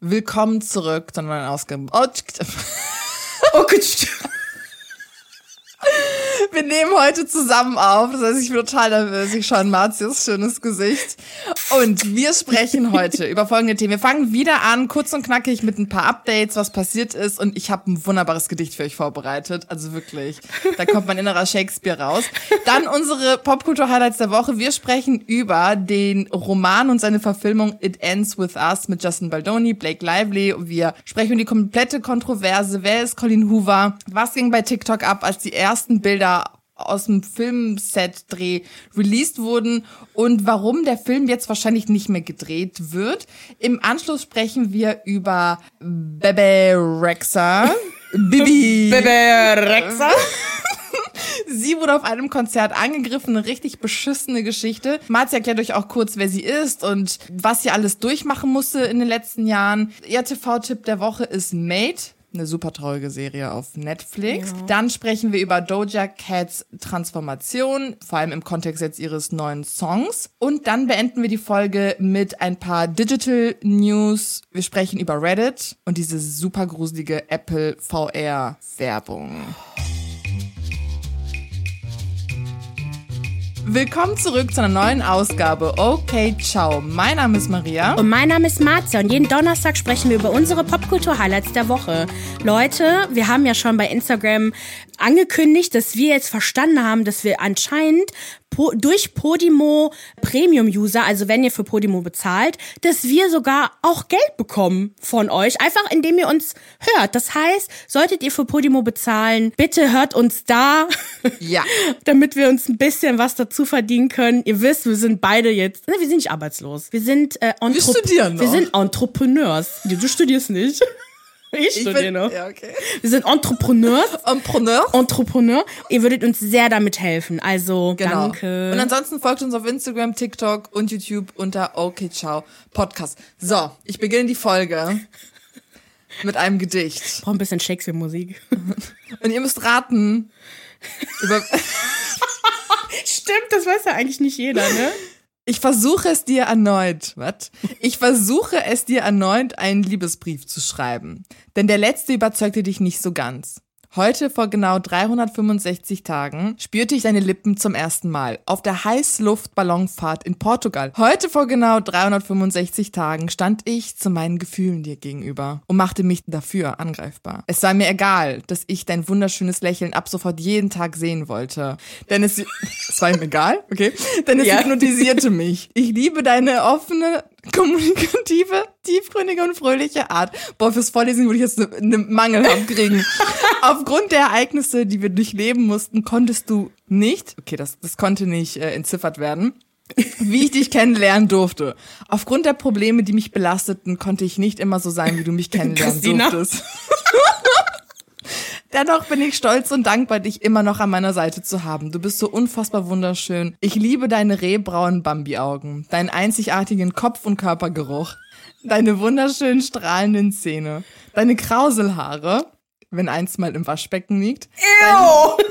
Willkommen zurück zu neuen Ausgabe. Oh, Oh, Wir nehmen heute zusammen auf. Das heißt, ich bin total nervös. Ich schaue in Martius schönes Gesicht. Und wir sprechen heute über folgende Themen. Wir fangen wieder an, kurz und knackig mit ein paar Updates, was passiert ist. Und ich habe ein wunderbares Gedicht für euch vorbereitet. Also wirklich, da kommt mein innerer Shakespeare raus. Dann unsere Popkultur-Highlights der Woche. Wir sprechen über den Roman und seine Verfilmung It Ends With Us mit Justin Baldoni, Blake Lively. Wir sprechen über die komplette Kontroverse. Wer ist Colin Hoover? Was ging bei TikTok ab, als die ersten Bilder aus dem Filmset-Dreh released wurden und warum der Film jetzt wahrscheinlich nicht mehr gedreht wird. Im Anschluss sprechen wir über Bebe Rexa. Bibi. Bebe Rexa. Sie wurde auf einem Konzert angegriffen, eine richtig beschissene Geschichte. Marzi erklärt euch auch kurz, wer sie ist und was sie alles durchmachen musste in den letzten Jahren. Ihr TV-Tipp der Woche ist Made eine super traurige Serie auf Netflix. Ja. Dann sprechen wir über Doja Cats Transformation, vor allem im Kontext jetzt ihres neuen Songs. Und dann beenden wir die Folge mit ein paar Digital News. Wir sprechen über Reddit und diese super gruselige Apple VR Werbung. Willkommen zurück zu einer neuen Ausgabe. Okay, ciao. Mein Name ist Maria. Und mein Name ist Marzia. Und jeden Donnerstag sprechen wir über unsere Popkultur-Highlights der Woche. Leute, wir haben ja schon bei Instagram angekündigt, dass wir jetzt verstanden haben, dass wir anscheinend po durch Podimo Premium-User, also wenn ihr für Podimo bezahlt, dass wir sogar auch Geld bekommen von euch, einfach indem ihr uns hört. Das heißt, solltet ihr für Podimo bezahlen, bitte hört uns da, ja, damit wir uns ein bisschen was dazu verdienen können. Ihr wisst, wir sind beide jetzt, ne, wir sind nicht arbeitslos, wir sind äh, wir studieren wir sind Entrepreneurs. Du studierst nicht. Ich studiere noch. Ja, okay. Wir sind Entrepreneurs. Entrepreneur. Entrepreneur. Ihr würdet uns sehr damit helfen. Also, genau. danke. Und ansonsten folgt uns auf Instagram, TikTok und YouTube unter Okay Ciao Podcast. So, ich beginne die Folge mit einem Gedicht. Ich brauche ein bisschen Shakespeare-Musik. Und ihr müsst raten. über Stimmt, das weiß ja eigentlich nicht jeder, ne? Ich versuche es dir erneut, was? Ich versuche es dir erneut, einen Liebesbrief zu schreiben. Denn der letzte überzeugte dich nicht so ganz. Heute vor genau 365 Tagen spürte ich deine Lippen zum ersten Mal auf der Heißluftballonfahrt in Portugal. Heute vor genau 365 Tagen stand ich zu meinen Gefühlen dir gegenüber und machte mich dafür angreifbar. Es war mir egal, dass ich dein wunderschönes Lächeln ab sofort jeden Tag sehen wollte. Denn es, es war ihm egal, okay? Denn es ja. hypnotisierte mich. Ich liebe deine offene, kommunikative, tiefgründige und fröhliche Art. Boah, fürs Vorlesen würde ich jetzt eine ne Mangel haben kriegen. Aufgrund der Ereignisse, die wir durchleben mussten, konntest du nicht, okay, das, das konnte nicht äh, entziffert werden, wie ich dich kennenlernen durfte. Aufgrund der Probleme, die mich belasteten, konnte ich nicht immer so sein, wie du mich kennenlernen Christina. durftest. Dennoch bin ich stolz und dankbar, dich immer noch an meiner Seite zu haben. Du bist so unfassbar wunderschön. Ich liebe deine rehbraunen Bambi-Augen, deinen einzigartigen Kopf- und Körpergeruch, deine wunderschönen strahlenden Zähne, deine Krauselhaare, wenn eins mal im Waschbecken liegt. Ew!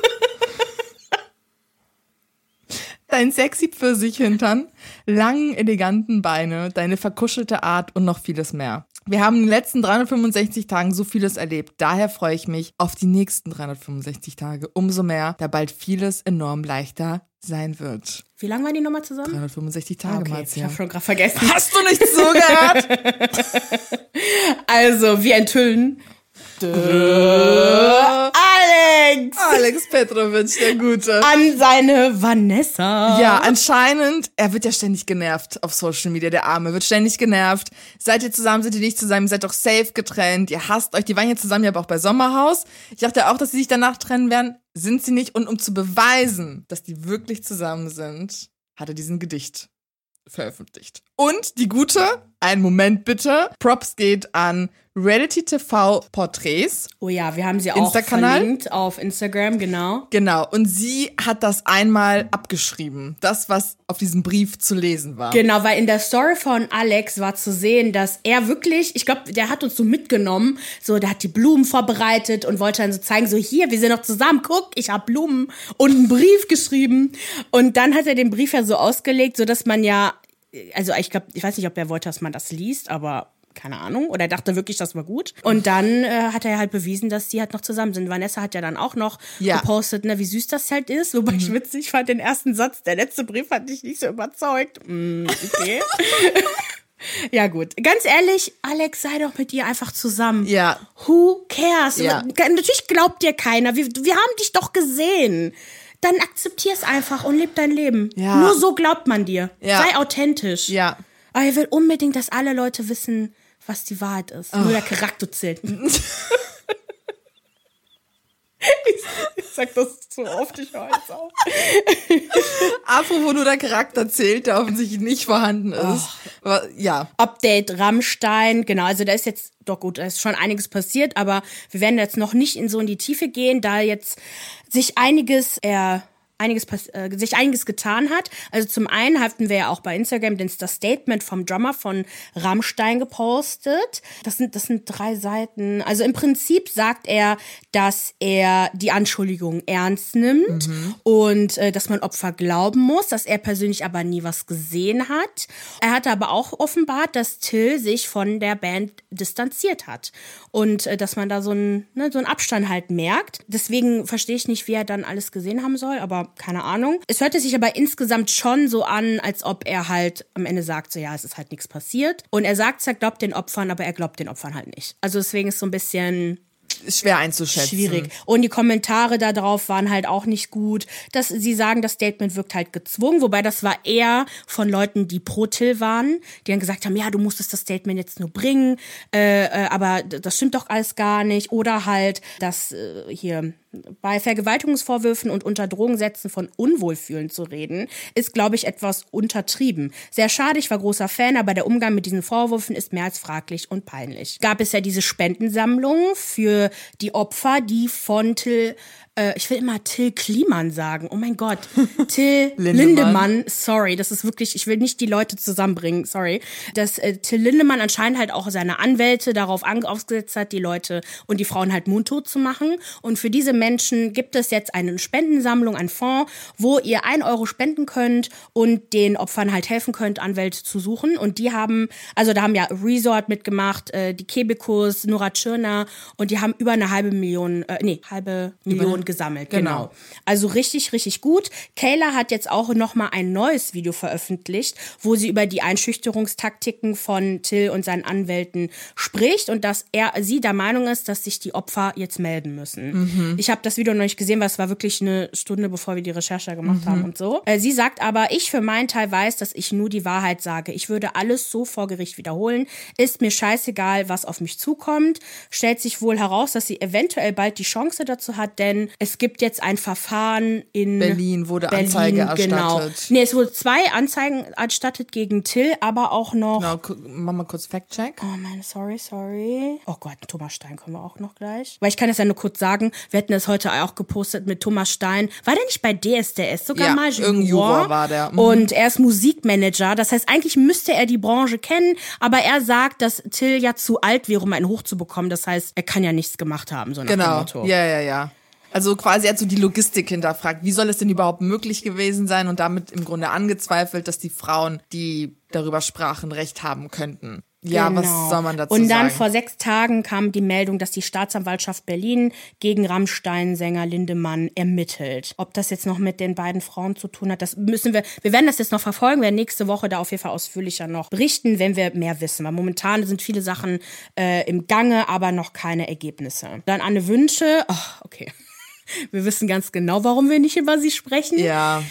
Dein sexy Pfirsich-Hintern, langen, eleganten Beine, deine verkuschelte Art und noch vieles mehr. Wir haben in den letzten 365 Tagen so vieles erlebt. Daher freue ich mich auf die nächsten 365 Tage. Umso mehr, da bald vieles enorm leichter sein wird. Wie lange waren die nochmal zusammen? 365 Tage, okay, Marzia. Ich habe schon gerade vergessen. Hast du nicht zugehört? also, wir enthüllen. Alex! Alex Petrovic, der Gute. An seine Vanessa. Ja, anscheinend, er wird ja ständig genervt auf Social Media, der Arme wird ständig genervt. Seid ihr zusammen, seid ihr nicht zusammen, ihr seid doch safe getrennt, ihr hasst euch. Die waren ja zusammen, ja aber auch bei Sommerhaus. Ich dachte auch, dass sie sich danach trennen werden. Sind sie nicht. Und um zu beweisen, dass die wirklich zusammen sind, hat er diesen Gedicht veröffentlicht. Und die Gute, einen Moment bitte, Props geht an Reality TV Porträts. Oh ja, wir haben sie auch verlinkt auf Instagram, genau. Genau, und sie hat das einmal abgeschrieben, das, was auf diesem Brief zu lesen war. Genau, weil in der Story von Alex war zu sehen, dass er wirklich, ich glaube, der hat uns so mitgenommen, so, der hat die Blumen vorbereitet und wollte dann so zeigen, so hier, wir sind noch zusammen, guck, ich habe Blumen und einen Brief geschrieben. Und dann hat er den Brief ja so ausgelegt, so dass man ja, also ich glaube, ich weiß nicht, ob er wollte, dass man das liest, aber keine Ahnung. Oder er dachte wirklich, das war gut. Und dann äh, hat er halt bewiesen, dass die halt noch zusammen sind. Vanessa hat ja dann auch noch Ja. gepostet, ne, wie süß das halt ist. Wobei ich witzig fand, den ersten Satz, der letzte Brief hat dich nicht so überzeugt. Mm, okay. ja, gut. Ganz ehrlich, Alex, sei doch mit ihr einfach zusammen. Ja. Who cares? Ja. Natürlich glaubt dir keiner. Wir, wir haben dich doch gesehen. Dann akzeptier es einfach und leb dein Leben. Ja. Nur so glaubt man dir. Ja. Sei authentisch. Ja. Aber er will unbedingt, dass alle Leute wissen, was die Wahrheit ist. Nur der Charakter zählt. ich, ich sag das so oft, ich höre jetzt auf. Apropos nur der Charakter zählt, der offensichtlich nicht vorhanden ist. Oh. Ja. Update Rammstein, genau, also da ist jetzt, doch gut, da ist schon einiges passiert, aber wir werden jetzt noch nicht in so in die Tiefe gehen, da jetzt sich einiges er einiges äh, sich einiges getan hat. Also zum einen hatten wir ja auch bei Instagram den, das Statement vom Drummer von Rammstein gepostet. Das sind das sind drei Seiten. Also im Prinzip sagt er, dass er die Anschuldigung ernst nimmt und äh, dass man Opfer glauben muss, dass er persönlich aber nie was gesehen hat. Er hatte aber auch offenbart, dass Till sich von der Band distanziert hat und äh, dass man da so einen ne, so einen Abstand halt merkt. Deswegen verstehe ich nicht, wie er dann alles gesehen haben soll, aber keine Ahnung. Es hörte sich aber insgesamt schon so an, als ob er halt am Ende sagt, so ja, es ist halt nichts passiert. Und er sagt, er glaubt den Opfern, aber er glaubt den Opfern halt nicht. Also deswegen ist so ein bisschen schwer einzuschätzen. schwierig. Und die Kommentare da drauf waren halt auch nicht gut. Dass sie sagen, das Statement wirkt halt gezwungen, wobei das war eher von Leuten, die pro Till waren, die dann gesagt haben, ja, du musstest das Statement jetzt nur bringen, äh, äh, aber das stimmt doch alles gar nicht. Oder halt, dass äh, hier bei Vergewaltigungsvorwürfen und unter Drogensätzen von Unwohlfühlen zu reden, ist, glaube ich, etwas untertrieben. Sehr schade, ich war großer Fan, aber der Umgang mit diesen Vorwürfen ist mehr als fraglich und peinlich. Gab es ja diese Spendensammlung für die Opfer, die von Till, äh, ich will immer Till Kliman sagen, oh mein Gott, Till Lindemann. Lindemann, sorry, das ist wirklich, ich will nicht die Leute zusammenbringen, sorry, dass äh, Till Lindemann anscheinend halt auch seine Anwälte darauf aufgesetzt hat, die Leute und die Frauen halt mundtot zu machen. Und für diese Menschen gibt es jetzt eine Spendensammlung, ein Fonds, wo ihr ein Euro spenden könnt und den Opfern halt helfen könnt, Anwälte zu suchen. Und die haben, also da haben ja Resort mitgemacht, äh, die Kebekus, Nora Tschirner und die haben über eine halbe Million, äh, nee, halbe Million gesammelt, genau. Genau. Also richtig, richtig gut. Kayla hat jetzt auch noch mal ein neues Video veröffentlicht, wo sie über die Einschüchterungstaktiken von Till und seinen Anwälten spricht und dass er, sie der Meinung ist, dass sich die Opfer jetzt melden müssen. Ich habe das Video noch nicht gesehen, weil es war wirklich eine Stunde, bevor wir die Recherche gemacht haben und so. Äh, sie sagt aber, ich für meinen Teil weiß, dass ich nur die Wahrheit sage. Ich würde alles so vor Gericht wiederholen. Ist mir scheißegal, was auf mich zukommt. Stellt sich wohl heraus, dass sie eventuell bald die Chance dazu hat, denn es gibt jetzt ein Verfahren in Berlin wurde Anzeige Genau. erstattet. Nee, es wurde zwei Anzeigen erstattet gegen Till, aber auch noch Genau, gu- mach mal kurz Fact-Check. Oh meine, sorry, sorry. Oh Gott, Thomas Stein können wir auch noch gleich. Weil ich kann das ja nur kurz sagen, wir hatten das heute auch gepostet mit Thomas Stein. War der nicht bei DSDS? Sogar Ja, mal Juror war der. Mhm. Und er ist Musikmanager. Das heißt, eigentlich müsste er die Branche kennen, aber er sagt, dass Till ja zu alt wäre, um einen hochzubekommen. Das heißt, er kann ja nichts gemacht haben, so nach dem Genau. Motto. Ja, ja, ja. Also quasi hat so die Logistik hinterfragt. Wie soll es denn überhaupt möglich gewesen sein? Und damit im Grunde angezweifelt, dass die Frauen, die darüber sprachen, Recht haben könnten. Ja, was Genau. soll man dazu Und dann sagen? vor sechs Tagen kam die Meldung, dass die Staatsanwaltschaft Berlin gegen Rammstein-Sänger Lindemann ermittelt. Ob das jetzt noch mit den beiden Frauen zu tun hat, das müssen wir, wir werden das jetzt noch verfolgen, werden nächste Woche da auf jeden Fall ausführlicher noch berichten, wenn wir mehr wissen. Weil momentan sind viele Sachen äh, im Gange, aber noch keine Ergebnisse. Dann Anne Wünsche, ach, okay. Wir wissen ganz genau, warum wir nicht über sie sprechen. ja,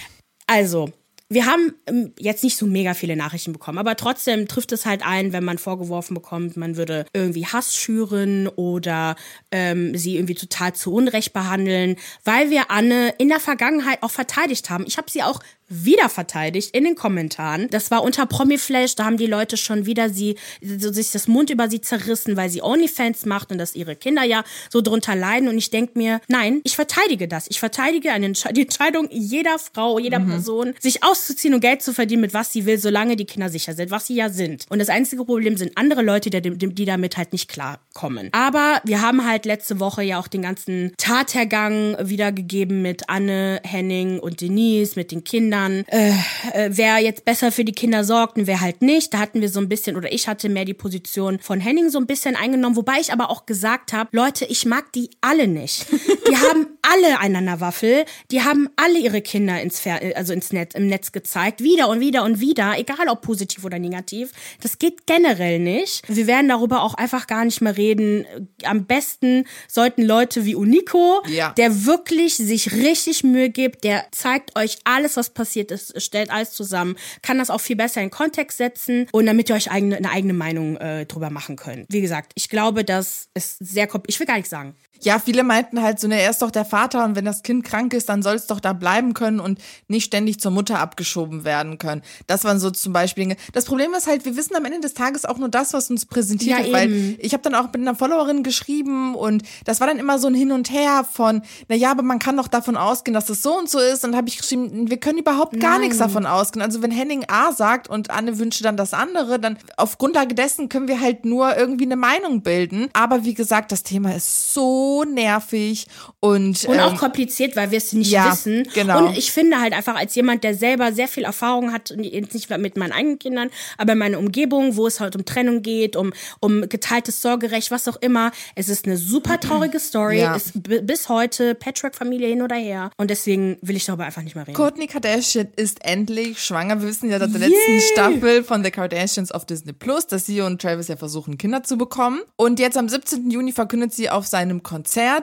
Also, wir haben ähm, jetzt nicht so mega viele Nachrichten bekommen, aber trotzdem trifft es halt ein, wenn man vorgeworfen bekommt, man würde irgendwie Hass schüren oder ähm, sie irgendwie total zu Unrecht behandeln, weil wir Anne in der Vergangenheit auch verteidigt haben. Ich habe sie auch wieder verteidigt in den Kommentaren. Das war unter Promiflash, da haben die Leute schon wieder sie, so sich das Mund über sie zerrissen, weil sie Onlyfans macht und dass ihre Kinder ja so drunter leiden. Und ich denk mir, nein, ich verteidige das. Ich verteidige eine die Entscheidung jeder Frau, jeder Person, sich auszuziehen und Geld zu verdienen mit was sie will, solange die Kinder sicher sind, was sie ja sind. Und das einzige Problem sind andere Leute, die, die damit halt nicht klar kommen. Aber wir haben halt letzte Woche ja auch den ganzen Tathergang wiedergegeben mit Anne, Henning und Denise, mit den Kindern. Äh, äh, wer jetzt besser für die Kinder sorgt und wer halt nicht. Da hatten wir so ein bisschen, oder ich hatte mehr die Position von Henning so ein bisschen eingenommen, wobei ich aber auch gesagt habe, Leute, ich mag die alle nicht. Die haben alle einander Waffel, die haben alle ihre Kinder ins, Fer also ins Netz, im Netz gezeigt, wieder und wieder und wieder, egal ob positiv oder negativ. Das geht generell nicht. Wir werden darüber auch einfach gar nicht mehr reden. Am besten sollten Leute wie Unico, Ja. der wirklich sich richtig Mühe gibt, der zeigt euch alles, was passiert ist, stellt alles zusammen, kann das auch viel besser in Kontext setzen und damit ihr euch eigene, eine eigene Meinung äh, drüber machen könnt. Wie gesagt, ich glaube, das ist sehr kompliziert. Ich will gar nicht sagen. Ja, viele meinten halt so, ne, er ist doch der Vater und wenn das Kind krank ist, dann soll es doch da bleiben können und nicht ständig zur Mutter abgeschoben werden können. Das waren so zum Beispiel Dinge. Das Problem ist halt, wir wissen am Ende des Tages auch nur das, was uns präsentiert Ja, wird, weil ich habe dann auch mit einer Followerin geschrieben und das war dann immer so ein Hin und Her von, na ja, aber man kann doch davon ausgehen, dass das so und so ist. Und habe ich geschrieben, wir können überhaupt gar Nein. nichts davon ausgehen. Also wenn Henning A sagt und Anne wünsche dann das andere, dann auf Grundlage dessen können wir halt nur irgendwie eine Meinung bilden. Aber wie gesagt, das Thema ist so nervig und, Und ähm, auch kompliziert, weil wir es nicht ja, wissen. genau. Und ich finde halt einfach als jemand, der selber sehr viel Erfahrung hat, jetzt nicht mit meinen eigenen Kindern, aber in meiner Umgebung, wo es halt um Trennung geht, um, um geteiltes Sorgerecht, was auch immer. Es ist eine super traurige Story. Ja. Ist bis heute Patchwork-Familie hin oder her. Und deswegen will ich darüber einfach nicht mehr reden. Kourtney Kardashian ist endlich schwanger. Wir wissen ja seit der letzten Staffel von The Kardashians auf Disney Plus, dass sie und Travis ja versuchen, Kinder zu bekommen. Und jetzt am 17. Juni verkündet sie auf seinem Konzert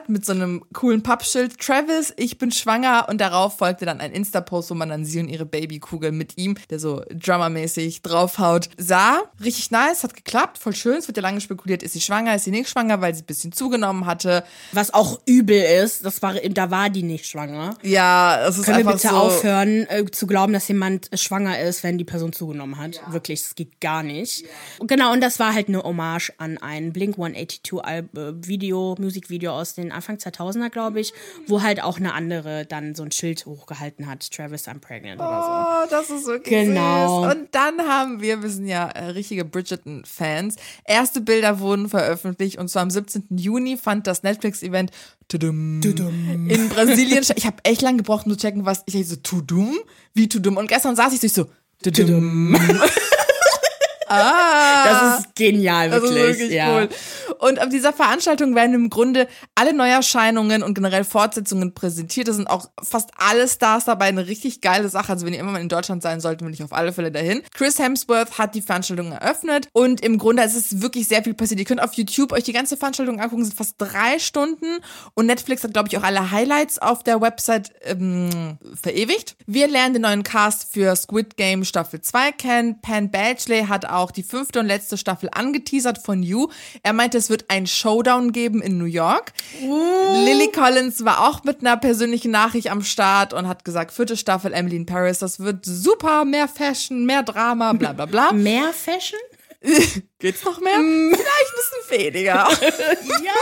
mit so einem coolen Pappschild, Travis, ich bin schwanger. Und darauf folgte dann ein Insta-Post, wo man dann sie und ihre Babykugel mit ihm, der so drummermäßig draufhaut, sah. Richtig nice, hat geklappt, voll schön. Es wird ja lange spekuliert, ist sie schwanger, ist sie nicht schwanger, weil sie ein bisschen zugenommen hatte. Was auch übel ist, das war, da war die nicht schwanger. Ja, es ist Können wir einfach bitte so. aufhören äh, zu glauben, dass jemand äh, schwanger ist, wenn die Person zugenommen hat? Wirklich, das geht gar nicht. Genau, und das war halt eine Hommage an ein Blink 182 Al äh, Video, Musikvideo aus den Anfang 2000er, glaube ich, wo halt auch eine andere dann so ein Schild hochgehalten hat, Travis I'm pregnant oder Oh, das ist wirklich Genau. süß. Und dann haben wir, wir sind ja äh, richtige Bridgerton-Fans, erste Bilder wurden veröffentlicht und zwar am 17. Juni fand das Netflix-Event Tudum in Brasilien statt. Ich habe echt lange gebraucht, um zu checken, was ich so Tudum, wie Tudum. Und gestern saß ich so, so Tudum. ah, Das ist genial, das wirklich. ist wirklich ja. cool. Und auf dieser Veranstaltung werden im Grunde alle Neuerscheinungen und generell Fortsetzungen präsentiert. Da sind auch fast alle Stars dabei. Eine richtig geile Sache. Also wenn ihr immer mal in Deutschland sein solltet, will ich auf alle Fälle dahin. Chris Hemsworth hat die Veranstaltung eröffnet und im Grunde es ist wirklich sehr viel passiert. Ihr könnt auf YouTube euch die ganze Veranstaltung angucken. Es sind fast drei Stunden und Netflix hat, glaube ich, auch alle Highlights auf der Website ähm, verewigt. Wir lernen den neuen Cast für Squid Game Staffel 2 kennen. Penn Badgley hat auch die fünfte und letzte Staffel angeteasert von You. Er meinte, es wird ein Showdown geben in New York. Lily Collins war auch mit einer persönlichen Nachricht am Start und hat gesagt, vierte Staffel Emily in Paris, das wird super, mehr Fashion, mehr Drama, bla bla bla. Mehr Fashion? Geht's noch mehr? Vielleicht ein bisschen weniger. Ja.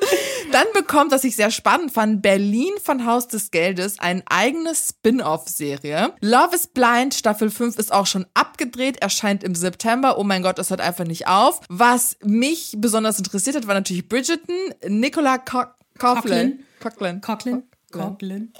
Dann bekommt, was ich sehr spannend fand, Berlin von Haus des Geldes eine eigene Spin-off-Serie. Love is Blind Staffel 5 ist auch schon abgedreht, erscheint im September. Oh mein Gott, es hört einfach nicht auf. Was mich besonders interessiert hat, war natürlich Bridgerton. Nicola Co Coughlin. Coughlin. Coughlin? Coughlin?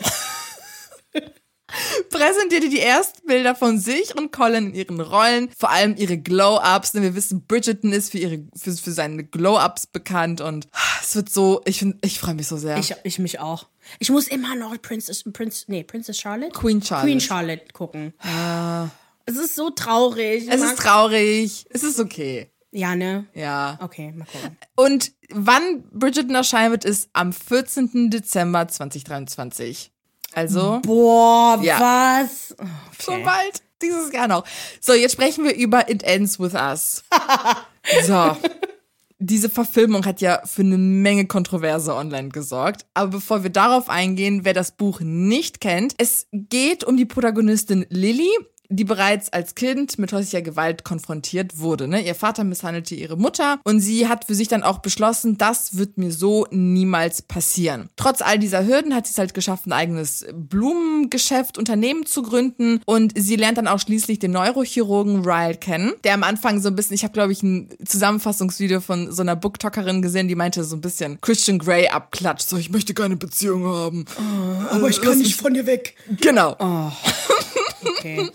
Präsentierte die Erstbilder von sich und Colin in ihren Rollen, vor allem ihre Glow-Ups. Denn wir wissen, Bridgerton ist für ihre für, für seine Glow-Ups bekannt und es wird so, ich finde, ich freue mich so sehr. Ich, ich mich auch. Ich muss immer noch Princess, Prince, nee, Princess Charlotte? Queen Charlotte. Queen Charlotte gucken. Es ist so traurig. es ist traurig, es ist okay. Ja, ne? Ja. Okay, mal gucken. Und wann Bridgerton erscheinen wird, ist am 14. Dezember 2023. Also Boah, Ja. was? Oh, so Okay. bald dieses Jahr noch. So, jetzt sprechen wir über It Ends With Us. So. Diese Verfilmung hat ja für eine Menge Kontroverse online gesorgt. Aber bevor wir darauf eingehen, wer das Buch nicht kennt, es geht um die Protagonistin Lily. Die bereits als Kind mit häuslicher Gewalt konfrontiert wurde. Ne? Ihr Vater misshandelte ihre Mutter und sie hat für sich dann auch beschlossen, das wird mir so niemals passieren. Trotz all dieser Hürden hat sie es halt geschafft, ein eigenes Blumengeschäft, Unternehmen zu gründen und sie lernt dann auch schließlich den Neurochirurgen Ryle kennen, der am Anfang so ein bisschen, ich habe glaube ich ein Zusammenfassungsvideo von so einer Booktalkerin gesehen, die meinte so ein bisschen Christian Grey abklatscht, so ich möchte keine Beziehung haben. Oh, aber ich kann nicht von dir weg. Genau. Oh. Okay.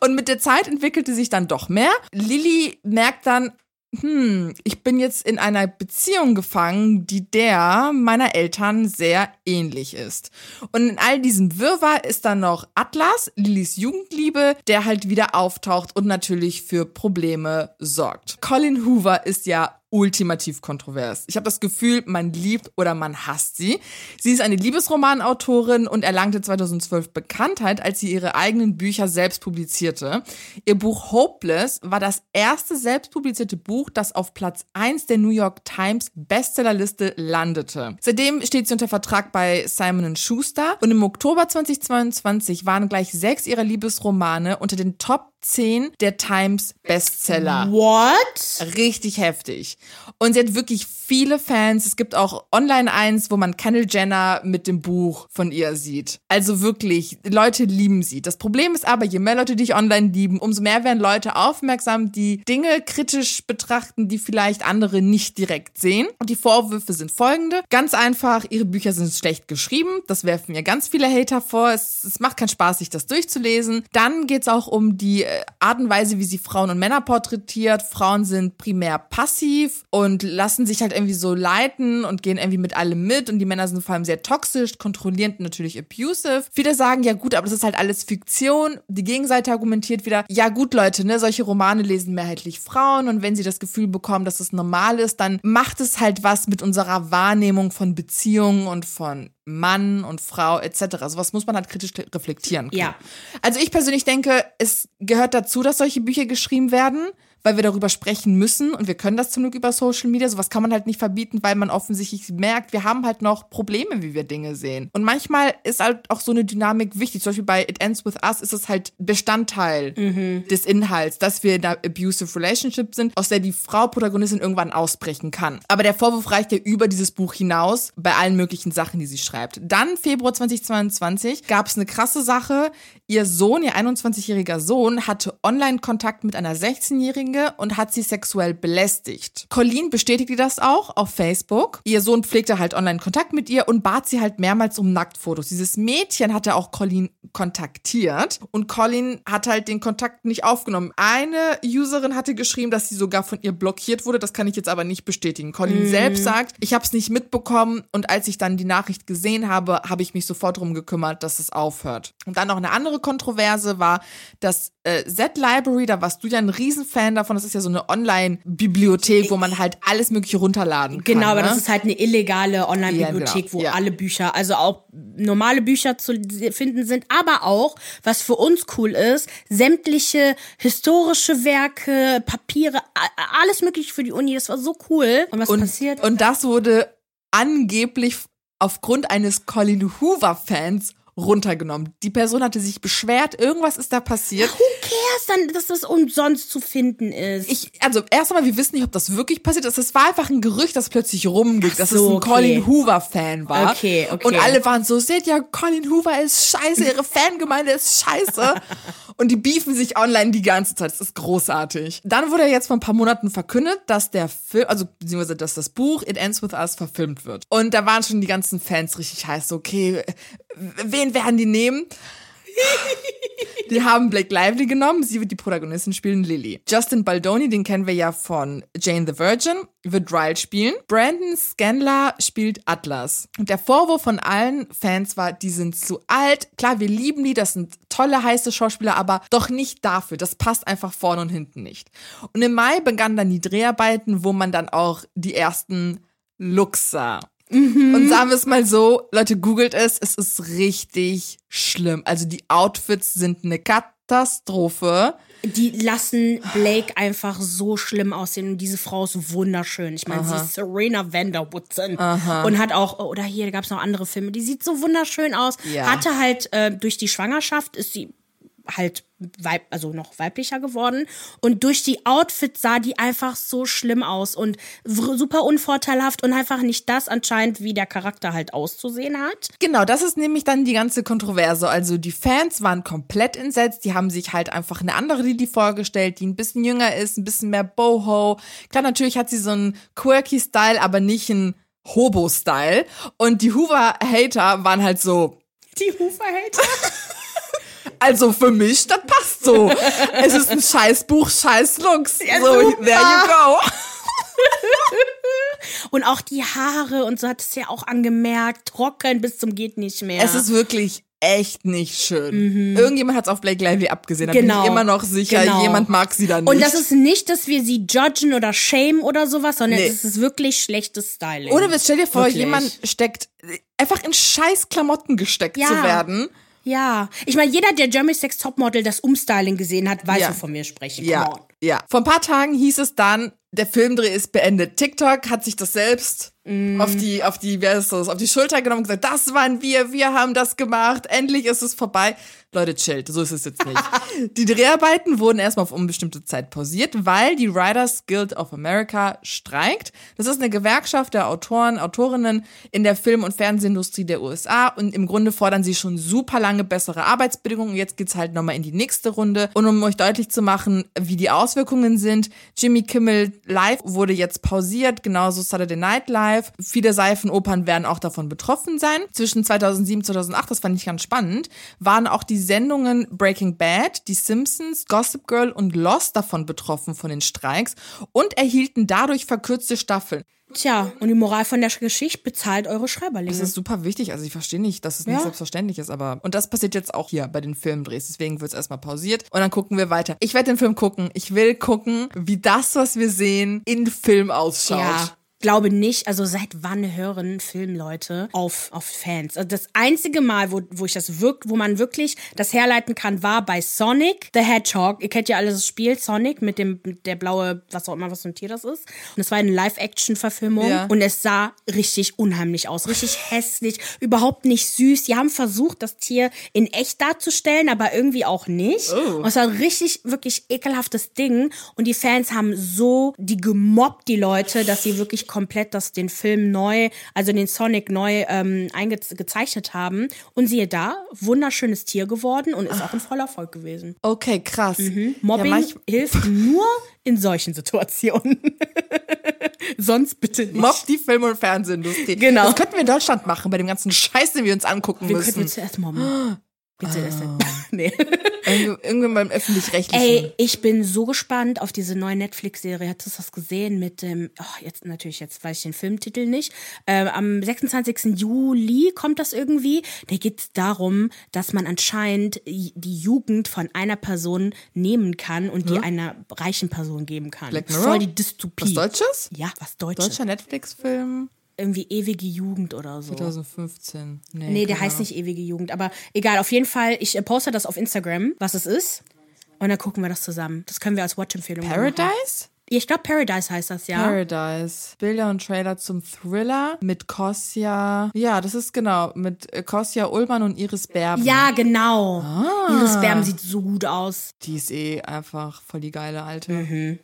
Und mit der Zeit entwickelte sich dann doch mehr. Lilly merkt dann, hm, ich bin jetzt in einer Beziehung gefangen, die der meiner Eltern sehr ähnlich ist. Und in all diesem Wirrwarr ist dann noch Atlas, Lillys Jugendliebe, der halt wieder auftaucht und natürlich für Probleme sorgt. Colin Hoover ist ja ultimativ kontrovers. Ich habe das Gefühl, man liebt oder man hasst sie. Sie ist eine Liebesromanautorin und erlangte 2012 Bekanntheit, als sie ihre eigenen Bücher selbst publizierte. Ihr Buch Hopeless war das erste selbst publizierte Buch, das auf Platz 1 der New York Times Bestsellerliste landete. Seitdem steht sie unter Vertrag bei Simon Schuster und im Oktober 2022 waren gleich sechs ihrer Liebesromane unter den Top 10 der Times Bestseller. What? Richtig heftig. Und sie hat wirklich viele Fans. Es gibt auch online eins, wo man Kendall Jenner mit dem Buch von ihr sieht. Also wirklich, Leute lieben sie. Das Problem ist aber, je mehr Leute dich online lieben, umso mehr werden Leute aufmerksam, die Dinge kritisch betrachten, die vielleicht andere nicht direkt sehen. Und die Vorwürfe sind folgende. Ganz einfach, ihre Bücher sind schlecht geschrieben. Das werfen mir ganz viele Hater vor. Es, es macht keinen Spaß, sich das durchzulesen. Dann geht's auch um die Art und Weise, wie sie Frauen und Männer porträtiert. Frauen sind primär passiv und lassen sich halt irgendwie so leiten und gehen irgendwie mit allem mit. Und die Männer sind vor allem sehr toxisch, kontrollierend natürlich abusive. Viele sagen, ja gut, aber das ist halt alles Fiktion. Die Gegenseite argumentiert wieder, ja gut, Leute, ne, solche Romane lesen mehrheitlich Frauen und wenn sie das Gefühl bekommen, dass das normal ist, dann macht es halt was mit unserer Wahrnehmung von Beziehungen und von Mann und Frau etc. Sowas muss man halt kritisch reflektieren können. Ja. Also ich persönlich denke, es gehört dazu, dass solche Bücher geschrieben werden weil wir darüber sprechen müssen und wir können das zum Glück über Social Media. Sowas kann man halt nicht verbieten, weil man offensichtlich merkt, wir haben halt noch Probleme, wie wir Dinge sehen. Und manchmal ist halt auch so eine Dynamik wichtig. Zum Beispiel bei It Ends With Us ist es halt Bestandteil Mhm. des Inhalts, dass wir in einer abusive Relationship sind, aus der die Frau Protagonistin irgendwann ausbrechen kann. Aber der Vorwurf reicht ja über dieses Buch hinaus bei allen möglichen Sachen, die sie schreibt. Dann, Februar 2022, gab es eine krasse Sache. Ihr Sohn, ihr 21-jähriger Sohn, hatte Online-Kontakt mit einer 16-Jährige und hat sie sexuell belästigt. Colleen bestätigte das auch auf Facebook. Ihr Sohn pflegte halt Online-Kontakt mit ihr und bat sie halt mehrmals um Nacktfotos. Dieses Mädchen hatte auch Colleen kontaktiert und Colleen hat halt den Kontakt nicht aufgenommen. Eine Userin hatte geschrieben, dass sie sogar von ihr blockiert wurde. Das kann ich jetzt aber nicht bestätigen. Colleen selbst sagt, ich habe es nicht mitbekommen und als ich dann die Nachricht gesehen habe, habe ich mich sofort darum gekümmert, dass es aufhört. Und dann noch eine andere Kontroverse war, dass äh, Z-Library, da warst du ja ein Riesenfan davon, das ist ja so eine Online-Bibliothek, wo man halt alles mögliche runterladen kann. Genau, aber ne? das ist halt eine illegale Online-Bibliothek, Ja, genau. wo Ja. alle Bücher, also auch normale Bücher zu finden sind, aber auch, was für uns cool ist, sämtliche historische Werke, Papiere, alles mögliche für die Uni. Das war so cool. Und was und, passiert? Und das wurde angeblich aufgrund eines Colin Hoover-Fans runtergenommen. Die Person hatte sich beschwert, irgendwas ist da passiert. Who cares dann, dass das umsonst zu finden ist? Ich, also erst einmal, wir wissen nicht, ob das wirklich passiert ist. Es war einfach ein Gerücht, das plötzlich rumgeht, dass es so, ein okay. Colin Hoover-Fan war. Okay, okay. Und alle waren so, seht ihr, Colin Hoover ist scheiße, ihre Fangemeinde ist scheiße. Und die beefen sich online die ganze Zeit. Das ist großartig. Dann wurde jetzt vor ein paar Monaten verkündet, dass der Film, also beziehungsweise dass das Buch It Ends With Us verfilmt wird. Und da waren schon die ganzen Fans richtig heiß. So, okay, wen werden die nehmen? Die haben Blake Lively genommen, sie wird die Protagonistin spielen, Lily. Justin Baldoni, den kennen wir ja von Jane the Virgin, wird Ryle spielen. Brandon Scanlon spielt Atlas. Und der Vorwurf von allen Fans war, die sind zu alt. Klar, wir lieben die, das sind tolle, heiße Schauspieler, aber doch nicht dafür. Das passt einfach vorne und hinten nicht. Und im Mai begannen dann die Dreharbeiten, wo man dann auch die ersten Looks sah. Und sagen wir es mal so, Leute, googelt es, es ist richtig schlimm. Also die Outfits sind eine Katastrophe. die lassen Blake einfach so schlimm aussehen und diese Frau ist wunderschön. Ich meine, sie ist Serena Vanderwoodson und hat auch, oder hier da gab es noch andere Filme, die sieht so wunderschön aus. Ja. Hatte halt äh, durch die Schwangerschaft ist sie halt weib, also noch weiblicher geworden. Und durch die Outfits sah die einfach so schlimm aus und super unvorteilhaft und einfach nicht das anscheinend, wie der Charakter halt auszusehen hat. Genau, das ist nämlich dann die ganze Kontroverse. Also die Fans waren komplett entsetzt. Die haben sich halt einfach eine andere Lily vorgestellt, die ein bisschen jünger ist, ein bisschen mehr Boho. Klar, natürlich hat sie so einen quirky Style, aber nicht einen Hobo-Style. Und die Hoover-Hater waren halt so. Die Hoover-Hater? Also für mich, das passt so. es ist ein Scheißbuch, scheiß Looks. Ja, so, super. there you go. und auch die Haare und so hat es ja auch angemerkt, trocken bis zum geht nicht mehr. Es ist wirklich echt nicht schön. Mhm. Irgendjemand hat es auf Blake Lively abgesehen. Da genau. bin ich genau. immer noch sicher, genau. jemand mag sie dann nicht. Und das ist nicht, dass wir sie judgen oder shame oder sowas, sondern nee. es ist wirklich schlechtes Styling. Oder stell dir vor, wirklich. jemand steckt einfach in scheiß Klamotten gesteckt ja. zu werden. Ja, ich meine, jeder, der Jeremy's Sex Topmodel das Umstyling gesehen hat, weiß, ja. wovon wir sprechen. Come ja, on. ja. Vor ein paar Tagen hieß es dann, der Filmdreh ist beendet. TikTok hat sich das selbst mm. auf die, auf die, wer ist das, auf die Schulter genommen und gesagt, das waren wir, wir haben das gemacht, endlich ist es vorbei. Leute, chillt, so ist es jetzt nicht. die Dreharbeiten wurden erstmal auf unbestimmte Zeit pausiert, weil die Writers Guild of America streikt. Das ist eine Gewerkschaft der Autoren, Autorinnen in der Film- und Fernsehindustrie der USA und im Grunde fordern sie schon super lange bessere Arbeitsbedingungen. Jetzt geht's halt nochmal in die nächste Runde. Und um euch deutlich zu machen, wie die Auswirkungen sind, Jimmy Kimmel Live wurde jetzt pausiert, genauso Saturday Night Live. Viele Seifenopern werden auch davon betroffen sein. Zwischen 2007 und 2008, das fand ich ganz spannend, waren auch die Sendungen Breaking Bad, Die Simpsons, Gossip Girl und Lost davon betroffen von den Streiks und erhielten dadurch verkürzte Staffeln. Tja, und die Moral von der Geschichte bezahlt eure Schreiberlinge. Das ist super wichtig. Also ich verstehe nicht, dass es nicht selbstverständlich ist, aber. Und das passiert jetzt auch hier bei den Filmdrehs. Deswegen wird es erstmal pausiert und dann gucken wir weiter. Ich werde den Film gucken. Ich will gucken, wie das, was wir sehen, in Film ausschaut. Ja glaube nicht, also seit wann hören Filmleute auf, auf Fans? Also das einzige Mal, wo, wo ich das wirkt, wo man wirklich das herleiten kann, war bei Sonic the Hedgehog. Ihr kennt ja alles das Spiel Sonic mit dem, mit der blaue, was auch immer, was für ein Tier das ist. Und es war eine Live-Action-Verfilmung ja. und es sah richtig unheimlich aus, richtig hässlich, überhaupt nicht süß. Die haben versucht, das Tier in echt darzustellen, aber irgendwie auch nicht. Oh. Und es war ein richtig, wirklich ekelhaftes Ding. Und die Fans haben so die gemobbt, die Leute, dass sie wirklich komplett das, den Film neu, also den Sonic neu ähm, eingezeichnet haben. Und siehe da, wunderschönes Tier geworden und ist auch ein voller Erfolg gewesen. Okay, krass. Mhm. Mobbing ja, hilft nur in solchen Situationen. Sonst bitte nicht. Mob die Film- und Fernsehindustrie. Genau. Das könnten wir in Deutschland machen, bei dem ganzen Scheiß, den wir uns angucken wir müssen. Wir könnten zuerst mobben. Bitte, oh. nee. Irgendwann beim öffentlich-rechtlichen. Ey, ich bin so gespannt auf diese neue Netflix-Serie. Hattest du das gesehen mit dem, oh, jetzt natürlich, jetzt weiß ich den Filmtitel nicht. Ähm, am 26. Juli kommt das irgendwie. Da geht es darum, dass man anscheinend die Jugend von einer Person nehmen kann und die hm? einer reichen Person geben kann. Black Mirror? Voll die Dystopie. Was Deutsches? Ja, was Deutsches. Deutscher Netflix-Film? Irgendwie ewige Jugend oder so. 2015. Nee, nee der heißt nicht ewige Jugend, aber egal, auf jeden Fall, ich äh, poste das auf Instagram, was es ist. Und dann gucken wir das zusammen. Das können wir als Watch-Empfehlung machen. Paradise? Ich glaube, Paradise heißt das, ja. Paradise. Bilder und Trailer zum Thriller mit Kosja. Ja, das ist genau. Mit äh, Kosja Ullmann und Iris Berben. Ja, genau. Ah. Iris Berben sieht so gut aus. Die ist eh einfach voll die geile Alte. Mhm.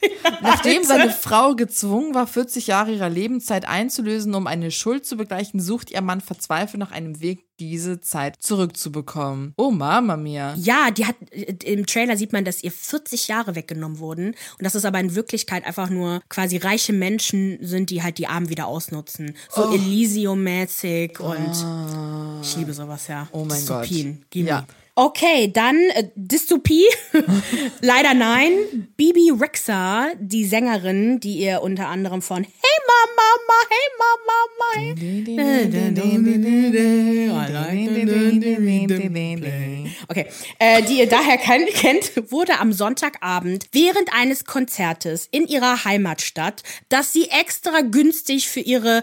Nachdem seine Frau gezwungen war, 40 Jahre ihrer Lebenszeit einzulösen, um eine Schuld zu begleichen, sucht ihr Mann verzweifelt nach einem Weg, diese Zeit zurückzubekommen. Oh, Mama mia. Ja, die hat, im Trailer sieht man, dass ihr 40 Jahre weggenommen wurden. Und das ist aber in Wirklichkeit einfach nur quasi reiche Menschen sind, die halt die Armen wieder ausnutzen. So oh. Elysium-mäßig und ah. ich liebe sowas, ja. Oh mein Dystopien. Gott. Gib ja. Okay, dann äh, Dystopie. Leider nein. Bibi Rexa, die Sängerin, die ihr unter anderem von Hey Mama, Mama, Hey Mama, Okay, äh, die ihr daher kennt, wurde am Sonntagabend während eines Konzertes in ihrer Heimatstadt, das sie extra günstig für ihre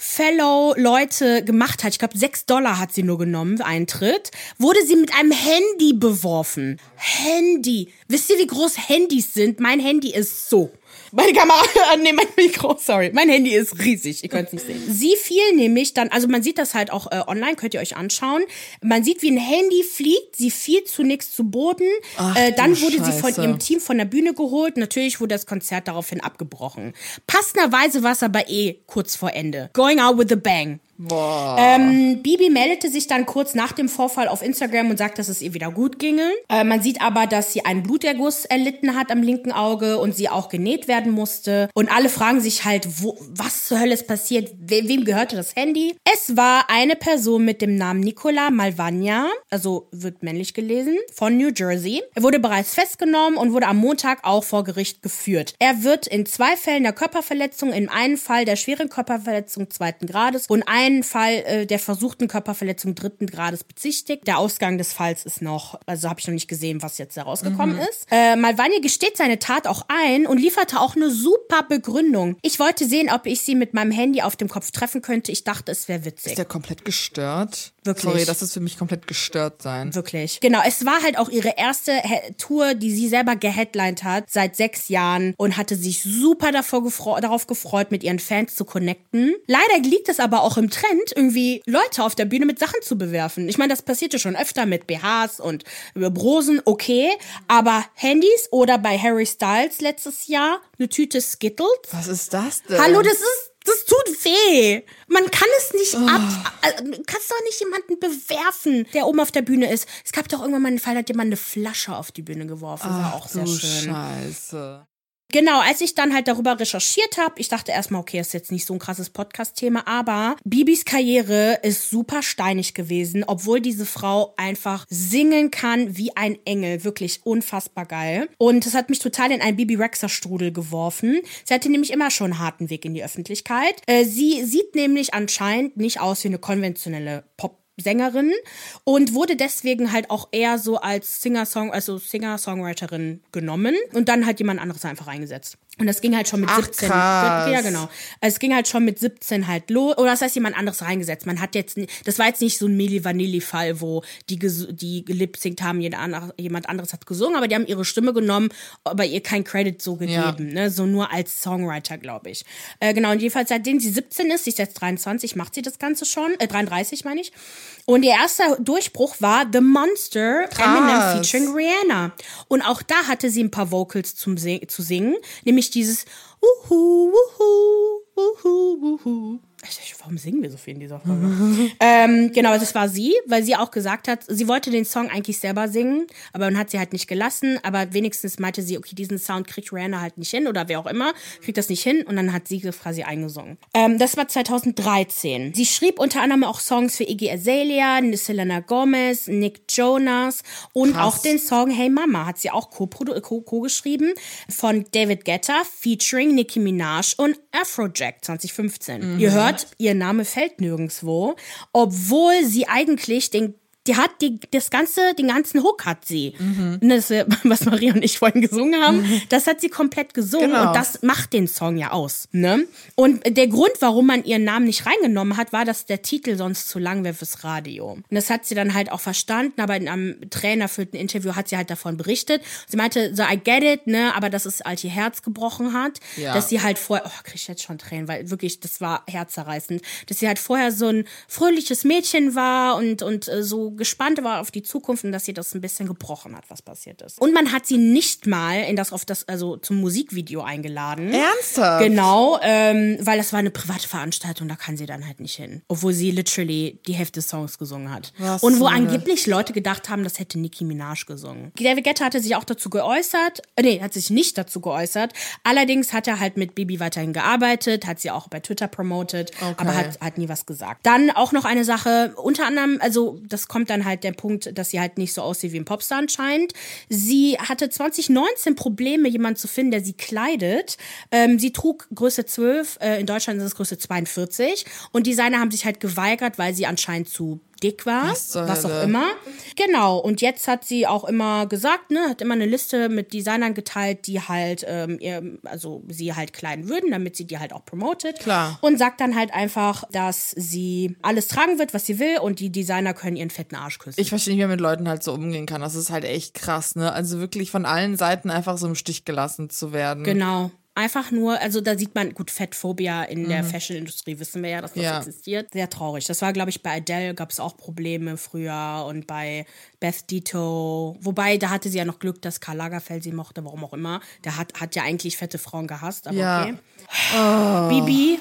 Fellow-Leute gemacht hat, ich glaube, sechs Dollar hat sie nur genommen, Eintritt, wurde sie mit einem Handy beworfen. Handy. Wisst ihr, wie groß Handys sind? Mein Handy ist so. Meine Kamera, nee, mein Mikro, sorry. Mein Handy ist riesig, ihr könnt es nicht sehen. Sie fiel nämlich dann, also man sieht das halt auch äh, online, könnt ihr euch anschauen. Man sieht, wie ein Handy fliegt, sie fiel zunächst zu Boden. Ach, äh, dann wurde sie von Scheiße. ihrem Team von der Bühne geholt. Natürlich wurde das Konzert daraufhin abgebrochen. Passenderweise war es aber eh kurz vor Ende. Going out with a bang. Boah. Ähm, Bibi meldete sich dann kurz nach dem Vorfall auf Instagram und sagt, dass es ihr wieder gut ginge. Äh, man sieht aber, dass sie einen Bluterguss erlitten hat am linken Auge und sie auch genäht werden musste. Und alle fragen sich halt, wo, was zur Hölle ist passiert? We wem gehörte das Handy? Es war eine Person mit dem Namen Nicola Malvagna, also wird männlich gelesen, von New Jersey. Er wurde bereits festgenommen und wurde am Montag auch vor Gericht geführt. Er wird in zwei Fällen der Körperverletzung, in einem Fall der schweren Körperverletzung zweiten Grades und einen Fall äh, der versuchten Körperverletzung dritten Grades bezichtigt. Der Ausgang des Falls ist noch, also habe ich noch nicht gesehen, was jetzt da rausgekommen ist. Äh, Malvani gesteht seine Tat auch ein und lieferte auch eine super Begründung. Ich wollte sehen, ob ich sie mit meinem Handy auf dem Kopf treffen könnte. Ich dachte, es wäre witzig. Ist der komplett gestört? Wirklich? Sorry, das ist für mich komplett gestört sein. Wirklich. Genau, es war halt auch ihre erste He Tour, die sie selber geheadlined hat, seit sechs Jahren und hatte sich super davor gefre darauf gefreut, mit ihren Fans zu connecten. Leider liegt es aber auch im Trend, irgendwie Leute auf der Bühne mit Sachen zu bewerfen. Ich meine, das passierte schon öfter mit BHs und Brosen, okay, aber Handys oder bei Harry Styles letztes Jahr eine Tüte Skittles. Was ist das denn? Hallo, das ist, das tut weh. Man kann es nicht ab, äh, du kannst doch nicht jemanden bewerfen, der oben auf der Bühne ist. Es gab doch irgendwann mal einen Fall, da hat jemand eine Flasche auf die Bühne geworfen. war auch sehr schön. Scheiße. Genau, als ich dann halt darüber recherchiert habe, ich dachte erstmal, okay, ist jetzt nicht so ein krasses Podcast-Thema, aber Bibis Karriere ist super steinig gewesen, obwohl diese Frau einfach singen kann wie ein Engel. Wirklich unfassbar geil. Und das hat mich total in einen Bibi Rexer-Strudel geworfen. Sie hatte nämlich immer schon einen harten Weg in die Öffentlichkeit. Äh, sie sieht nämlich anscheinend nicht aus wie eine konventionelle Pop- Sängerin und wurde deswegen halt auch eher so als Singer-Song, also Singer-Songwriterin genommen und dann halt jemand anderes einfach eingesetzt. Und das ging halt schon mit Ach, 17. krass. Ja, genau. Es ging halt schon mit 17 halt los. Oder das heißt, jemand anderes reingesetzt. Man hat jetzt, das war jetzt nicht so ein Milli Vanilli-Fall, wo die, die gelipsingt haben, jemand anderes hat gesungen, aber die haben ihre Stimme genommen, aber ihr kein Credit so gegeben, ne? So nur als Songwriter, glaube ich. Äh, genau, und jedenfalls seitdem sie 17 ist, sie ist jetzt 23, macht sie das Ganze schon, äh, 33 meine ich. Und ihr erster Durchbruch war The Monster, Eminem Krass. featuring Rihanna. Und auch da hatte sie ein paar Vocals zum Sing zu singen, nämlich dieses Wuhu, Wuhu, Wuhu, Wuhu. Warum singen wir so viel in dieser Folge? ähm, genau, das war sie, weil sie auch gesagt hat, sie wollte den Song eigentlich selber singen, aber man hat sie halt nicht gelassen. Aber wenigstens meinte sie, okay, diesen Sound kriegt Rihanna halt nicht hin oder wer auch immer, kriegt das nicht hin. Und dann hat sie quasi eingesungen. Ähm, das war 2013. Sie schrieb unter anderem auch Songs für Iggy Azalea, Selena Gomez, Nick Jonas und Krass. auch den Song Hey Mama hat sie auch co-produ- co- co-geschrieben von David Guetta featuring Nicki Minaj und Afrojack 2015. Ihr hört, ihr Name fällt nirgendwo, obwohl sie eigentlich den die hat die, das ganze, den ganzen Hook hat sie. Und Das, äh, was Maria und ich vorhin gesungen haben, das hat sie komplett gesungen Genau. und das macht den Song ja aus. Ne? Und der Grund, warum man ihren Namen nicht reingenommen hat, war, dass der Titel sonst zu lang wäre fürs Radio. Und das hat sie dann halt auch verstanden, aber in einem tränerfüllten Interview hat sie halt davon berichtet. Sie meinte, so I get it, ne, aber dass es halt ihr Herz gebrochen hat, Ja. dass sie halt vorher, oh, krieg ich jetzt schon Tränen, weil wirklich, das war herzerreißend, dass sie halt vorher so ein fröhliches Mädchen war und, und äh, so gespannt war auf die Zukunft und dass sie das ein bisschen gebrochen hat, was passiert ist. Und man hat sie nicht mal in das, auf das, also zum Musikvideo eingeladen. Ernsthaft? Genau, ähm, weil das war eine private Veranstaltung, da kann sie dann halt nicht hin. Obwohl sie literally die Hälfte des Songs gesungen hat. Was und wo Hölle? angeblich Leute gedacht haben, das hätte Nicki Minaj gesungen. David Guetta hatte sich auch dazu geäußert, äh, nee, hat sich nicht dazu geäußert. Allerdings hat er halt mit Bibi weiterhin gearbeitet, hat sie auch bei Twitter promoted, aber hat, hat nie was gesagt. Dann auch noch eine Sache, unter anderem, also das kommt dann halt der Punkt, dass sie halt nicht so aussieht wie ein Popstar anscheinend. Sie hatte 2019 Probleme, jemanden zu finden, der sie kleidet. Ähm, sie trug Größe 12, äh, in Deutschland ist es Größe 42 und Designer haben sich halt geweigert, weil sie anscheinend zu dick war, Was was auch immer. Genau, und jetzt hat sie auch immer gesagt, ne, hat immer eine Liste mit Designern geteilt, die halt, ähm, ihr, also sie halt kleiden würden, damit sie die halt auch promotet. Klar. Und sagt dann halt einfach, dass sie alles tragen wird, was sie will und die Designer können ihren fetten Arsch küssen. Ich verstehe nicht, wie man mit Leuten halt so umgehen kann. Das ist halt echt krass, ne? Also wirklich von allen Seiten einfach so im Stich gelassen zu werden. Genau. Einfach nur, also da sieht man, gut, Fettphobia in der Fashion-Industrie, wissen wir ja, dass das Ja. existiert. Sehr traurig. Das war, glaube ich, bei Adele gab es auch Probleme früher und bei Beth Dito. Wobei, da hatte sie ja noch Glück, dass Karl Lagerfeld sie mochte, warum auch immer. Der hat, hat ja eigentlich fette Frauen gehasst, aber Ja. okay. Bibi,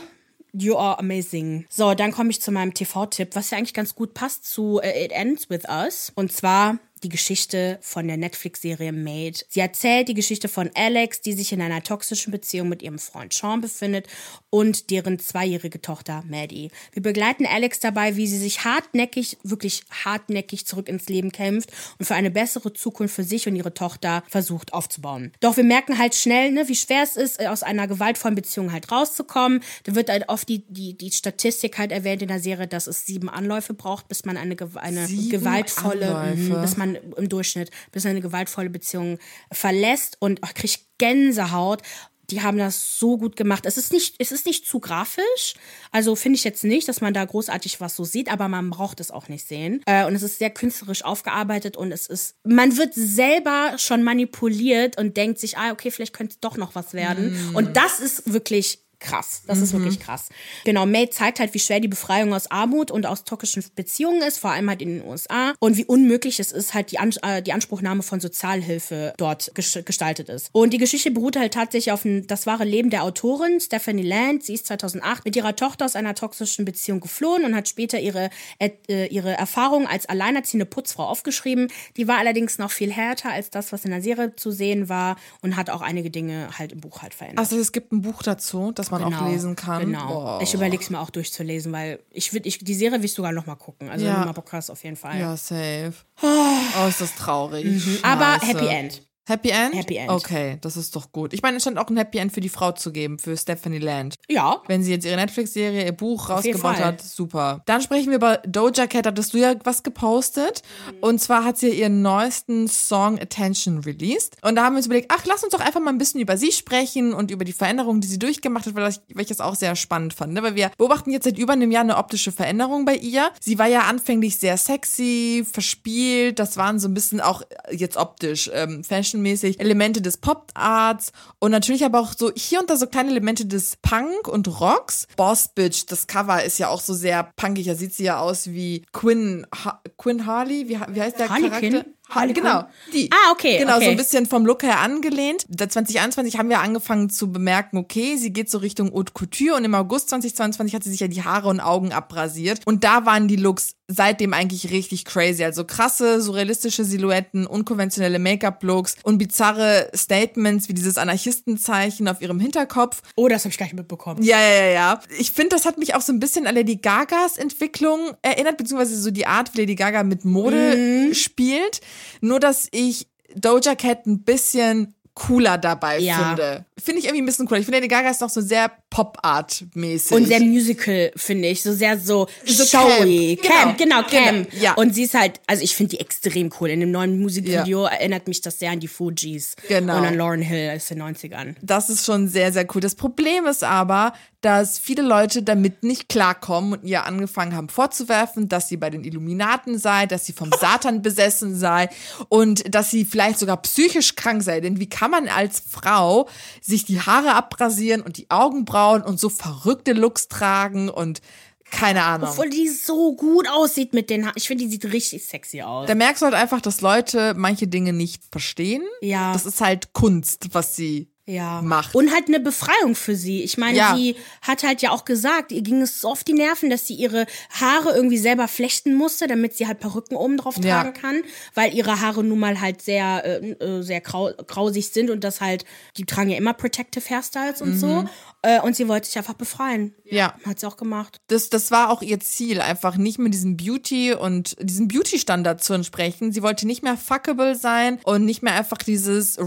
you are amazing. So, dann komme ich zu meinem TV-Tipp, was ja eigentlich ganz gut passt zu äh, It Ends With Us. Und zwar die Geschichte von der Netflix-Serie Made. Sie erzählt die Geschichte von Alex, die sich in einer toxischen Beziehung mit ihrem Freund Sean befindet und deren zweijährige Tochter Maddie. Wir begleiten Alex dabei, wie sie sich hartnäckig, wirklich hartnäckig zurück ins Leben kämpft und für eine bessere Zukunft für sich und ihre Tochter versucht aufzubauen. Doch wir merken halt schnell, ne, wie schwer es ist, aus einer gewaltvollen Beziehung halt rauszukommen. Da wird halt oft die, die, die Statistik halt erwähnt in der Serie, dass es sieben Anläufe braucht, bis man eine, eine Sieben gewaltvolle, Anläufe? Mhm, bis man im Durchschnitt, bis man eine gewaltvolle Beziehung verlässt und ach, kriegt Gänsehaut. Die haben das so gut gemacht. Es ist nicht, es ist nicht zu grafisch. Also finde ich jetzt nicht, dass man da großartig was so sieht, aber man braucht es auch nicht sehen. Äh, und es ist sehr künstlerisch aufgearbeitet und es ist, man wird selber schon manipuliert und denkt sich, ah, okay, vielleicht könnte es doch noch was werden. Und das ist wirklich krass. Das ist wirklich krass. Genau, May zeigt halt, wie schwer die Befreiung aus Armut und aus toxischen Beziehungen ist, vor allem halt in den USA und wie unmöglich es ist, halt die, An äh, die Anspruchnahme von Sozialhilfe dort ges gestaltet ist. Und die Geschichte beruht halt tatsächlich auf ein, das wahre Leben der Autorin Stephanie Land. Sie ist 2008 mit ihrer Tochter aus einer toxischen Beziehung geflohen und hat später ihre, äh, ihre Erfahrung als alleinerziehende Putzfrau aufgeschrieben. Die war allerdings noch viel härter als das, was in der Serie zu sehen war und hat auch einige Dinge halt im Buch halt verändert. Also es gibt ein Buch dazu, das man auch lesen kann. Genau. Boah. Ich überlege es mir auch durchzulesen, weil ich würde, ich, die Serie will ich sogar noch mal gucken. Also Ja. wenn du mal Bock hast, auf jeden Fall. Ja, safe. Oh, ist das traurig. Aber Scheiße. Happy End. Happy End? Happy End. Okay, das ist doch gut. Ich meine, es scheint auch ein Happy End für die Frau zu geben, für Stephanie Land. Ja. Wenn sie jetzt ihre Netflix-Serie, ihr Buch rausgebracht hat, super. Dann sprechen wir über Doja Cat. Hattest du ja was gepostet. Und zwar hat sie ihren neuesten Song Attention released. Und da haben wir uns überlegt, ach, lass uns doch einfach mal ein bisschen über sie sprechen und über die Veränderungen, die sie durchgemacht hat, weil ich, weil ich das auch sehr spannend fand. Ne? Weil wir beobachten jetzt seit über einem Jahr eine optische Veränderung bei ihr. Sie war ja anfänglich sehr sexy, verspielt. Das waren so ein bisschen auch jetzt optisch, ähm, fashionmäßig Elemente des Pop-Arts und natürlich aber auch so hier und da so kleine Elemente des Punk und Rocks. Boss Bitch, das Cover ist ja auch so sehr punkig. Da sieht sie ja aus wie Quinn, ha Quinn Harley. Wie, wie heißt der Harlequin? Charakter? Harley genau, Quinn? die. Ah, okay, Genau, so okay. ein bisschen vom Look her angelehnt. Da 2021 haben wir angefangen zu bemerken, okay, sie geht so Richtung Haute Couture und im August 2022 hat sie sich ja die Haare und Augen abrasiert. Und da waren die Looks seitdem eigentlich richtig crazy. Also krasse, surrealistische Silhouetten, unkonventionelle Make-up-Looks und bizarre Statements wie dieses Anarchistenzeichen auf ihrem Hinterkopf. Oh, das habe ich gar nicht mitbekommen. Ja, ja, ja, ja. Ich finde, das hat mich auch so ein bisschen an Lady Gagas Entwicklung erinnert, beziehungsweise so die Art, wie Lady Gaga mit Mode spielt. Nur, dass ich Doja Cat ein bisschen cooler dabei Ja. finde. Finde ich irgendwie ein bisschen cooler. Ich finde, Lady Gaga ist noch so sehr Pop-Art-mäßig. Und sehr Musical, finde ich. So sehr so, So showy. Camp. Camp, genau, Genau. Camp. Genau, ja. Und sie ist halt, also ich finde die extrem cool. In dem neuen Musikvideo erinnert mich das sehr an die Fugees. Genau. Und an Lauren Hill aus den 90ern. Das ist schon sehr, sehr cool. Das Problem ist aber, dass viele Leute damit nicht klarkommen und ihr angefangen haben vorzuwerfen, dass sie bei den Illuminaten sei, dass sie vom Satan besessen sei und dass sie vielleicht sogar psychisch krank sei. Denn wie kann man als Frau sich die Haare abrasieren und die Augenbrauen und so verrückte Looks tragen und keine Ahnung. Obwohl die so gut aussieht mit den Haaren. Ich finde, die sieht richtig sexy aus. Da merkst du halt einfach, dass Leute manche Dinge nicht verstehen. Ja. Das ist halt Kunst, was sie ja. macht. Und halt eine Befreiung für sie. Ich meine, Ja. sie hat halt ja auch gesagt, ihr ging es so auf die Nerven, dass sie ihre Haare irgendwie selber flechten musste, damit sie halt Perücken oben drauf Ja. tragen kann, weil ihre Haare nun mal halt sehr, äh, äh, sehr grau grausig sind und das halt, die tragen ja immer Protective Hairstyles und so. Äh, und sie wollte sich einfach befreien. Mhm. Ja. Hat sie auch gemacht. das, das war auch ihr Ziel, einfach nicht mehr diesem Beauty und diesem Beauty-Standard zu entsprechen. Sie wollte nicht mehr fuckable sein und nicht mehr einfach dieses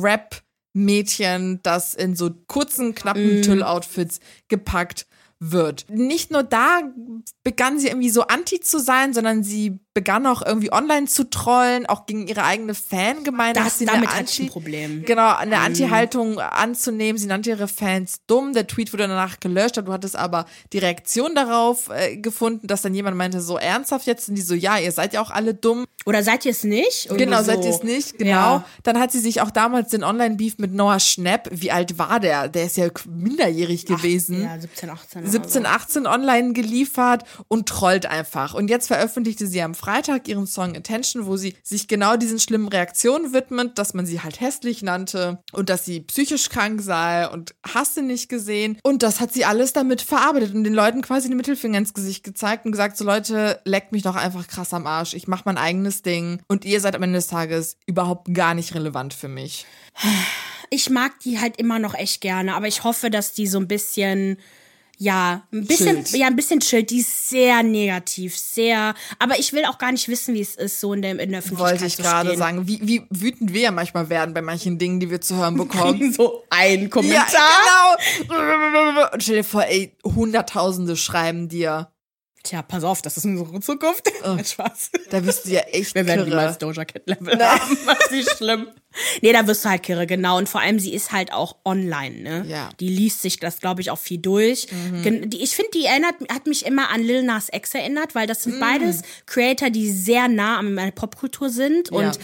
Rap-Mädchen, das in so kurzen, knappen Tüll-Outfits gepackt wird. Nicht nur da begann sie irgendwie so anti zu sein, sondern sie begann auch irgendwie online zu trollen, auch gegen ihre eigene Fangemeinde. Das- hat sie damit eine ich ein Problem. Genau, eine Anti-Haltung anzunehmen. Sie nannte ihre Fans dumm. Der Tweet wurde danach gelöscht. Du hattest aber die Reaktion darauf äh, gefunden, dass dann jemand meinte, so ernsthaft jetzt? Und die so, ja, ihr seid ja auch alle dumm. Oder seid ihr es nicht? Irgendwie Genau, so. seid ihr es nicht, genau. Ja. Dann hat sie sich auch damals den Online-Beef mit Noah Schnapp, wie alt war der? Der ist ja minderjährig gewesen. Ja, 17, 18. oder 17, 18 online geliefert und trollt einfach. Und jetzt veröffentlichte sie am Freitag ihren Song Attention, wo sie sich genau diesen schlimmen Reaktionen widmet, dass man sie halt hässlich nannte und dass sie psychisch krank sei und hast du nicht gesehen. Und das hat sie alles damit verarbeitet und den Leuten quasi den Mittelfinger ins Gesicht gezeigt und gesagt, so Leute, leckt mich doch einfach krass am Arsch. Ich mach mein eigenes Ding und ihr seid am Ende des Tages überhaupt gar nicht relevant für mich. Ich mag die halt immer noch echt gerne, aber ich hoffe, dass die so ein bisschen ja, ein bisschen, Chillt. ja, ein bisschen chillt. Die ist sehr negativ, sehr. Aber ich will auch gar nicht wissen, wie es ist, so in der, in der Öffentlichkeit Wollte ich gerade sagen, wie, wie wütend wir ja manchmal werden bei manchen Dingen, die wir zu hören bekommen. so ein Kommentar. Ja, genau. Und stell dir vor, ey, Hunderttausende schreiben dir. Tja, pass auf, das ist unsere Zukunft. Spaß. Da bist du ja echt Wir werden kirre. niemals Doja Cat Level haben. Was ist schlimm. Nee, da wirst du halt kirre, genau. Und vor allem, sie ist halt auch online, ne? Ja. Die liest sich das, glaube ich, auch viel durch. Die, ich finde, die erinnert, hat mich immer an Lil Nas X erinnert, weil das sind beides Creator, die sehr nah an meiner Popkultur sind. Und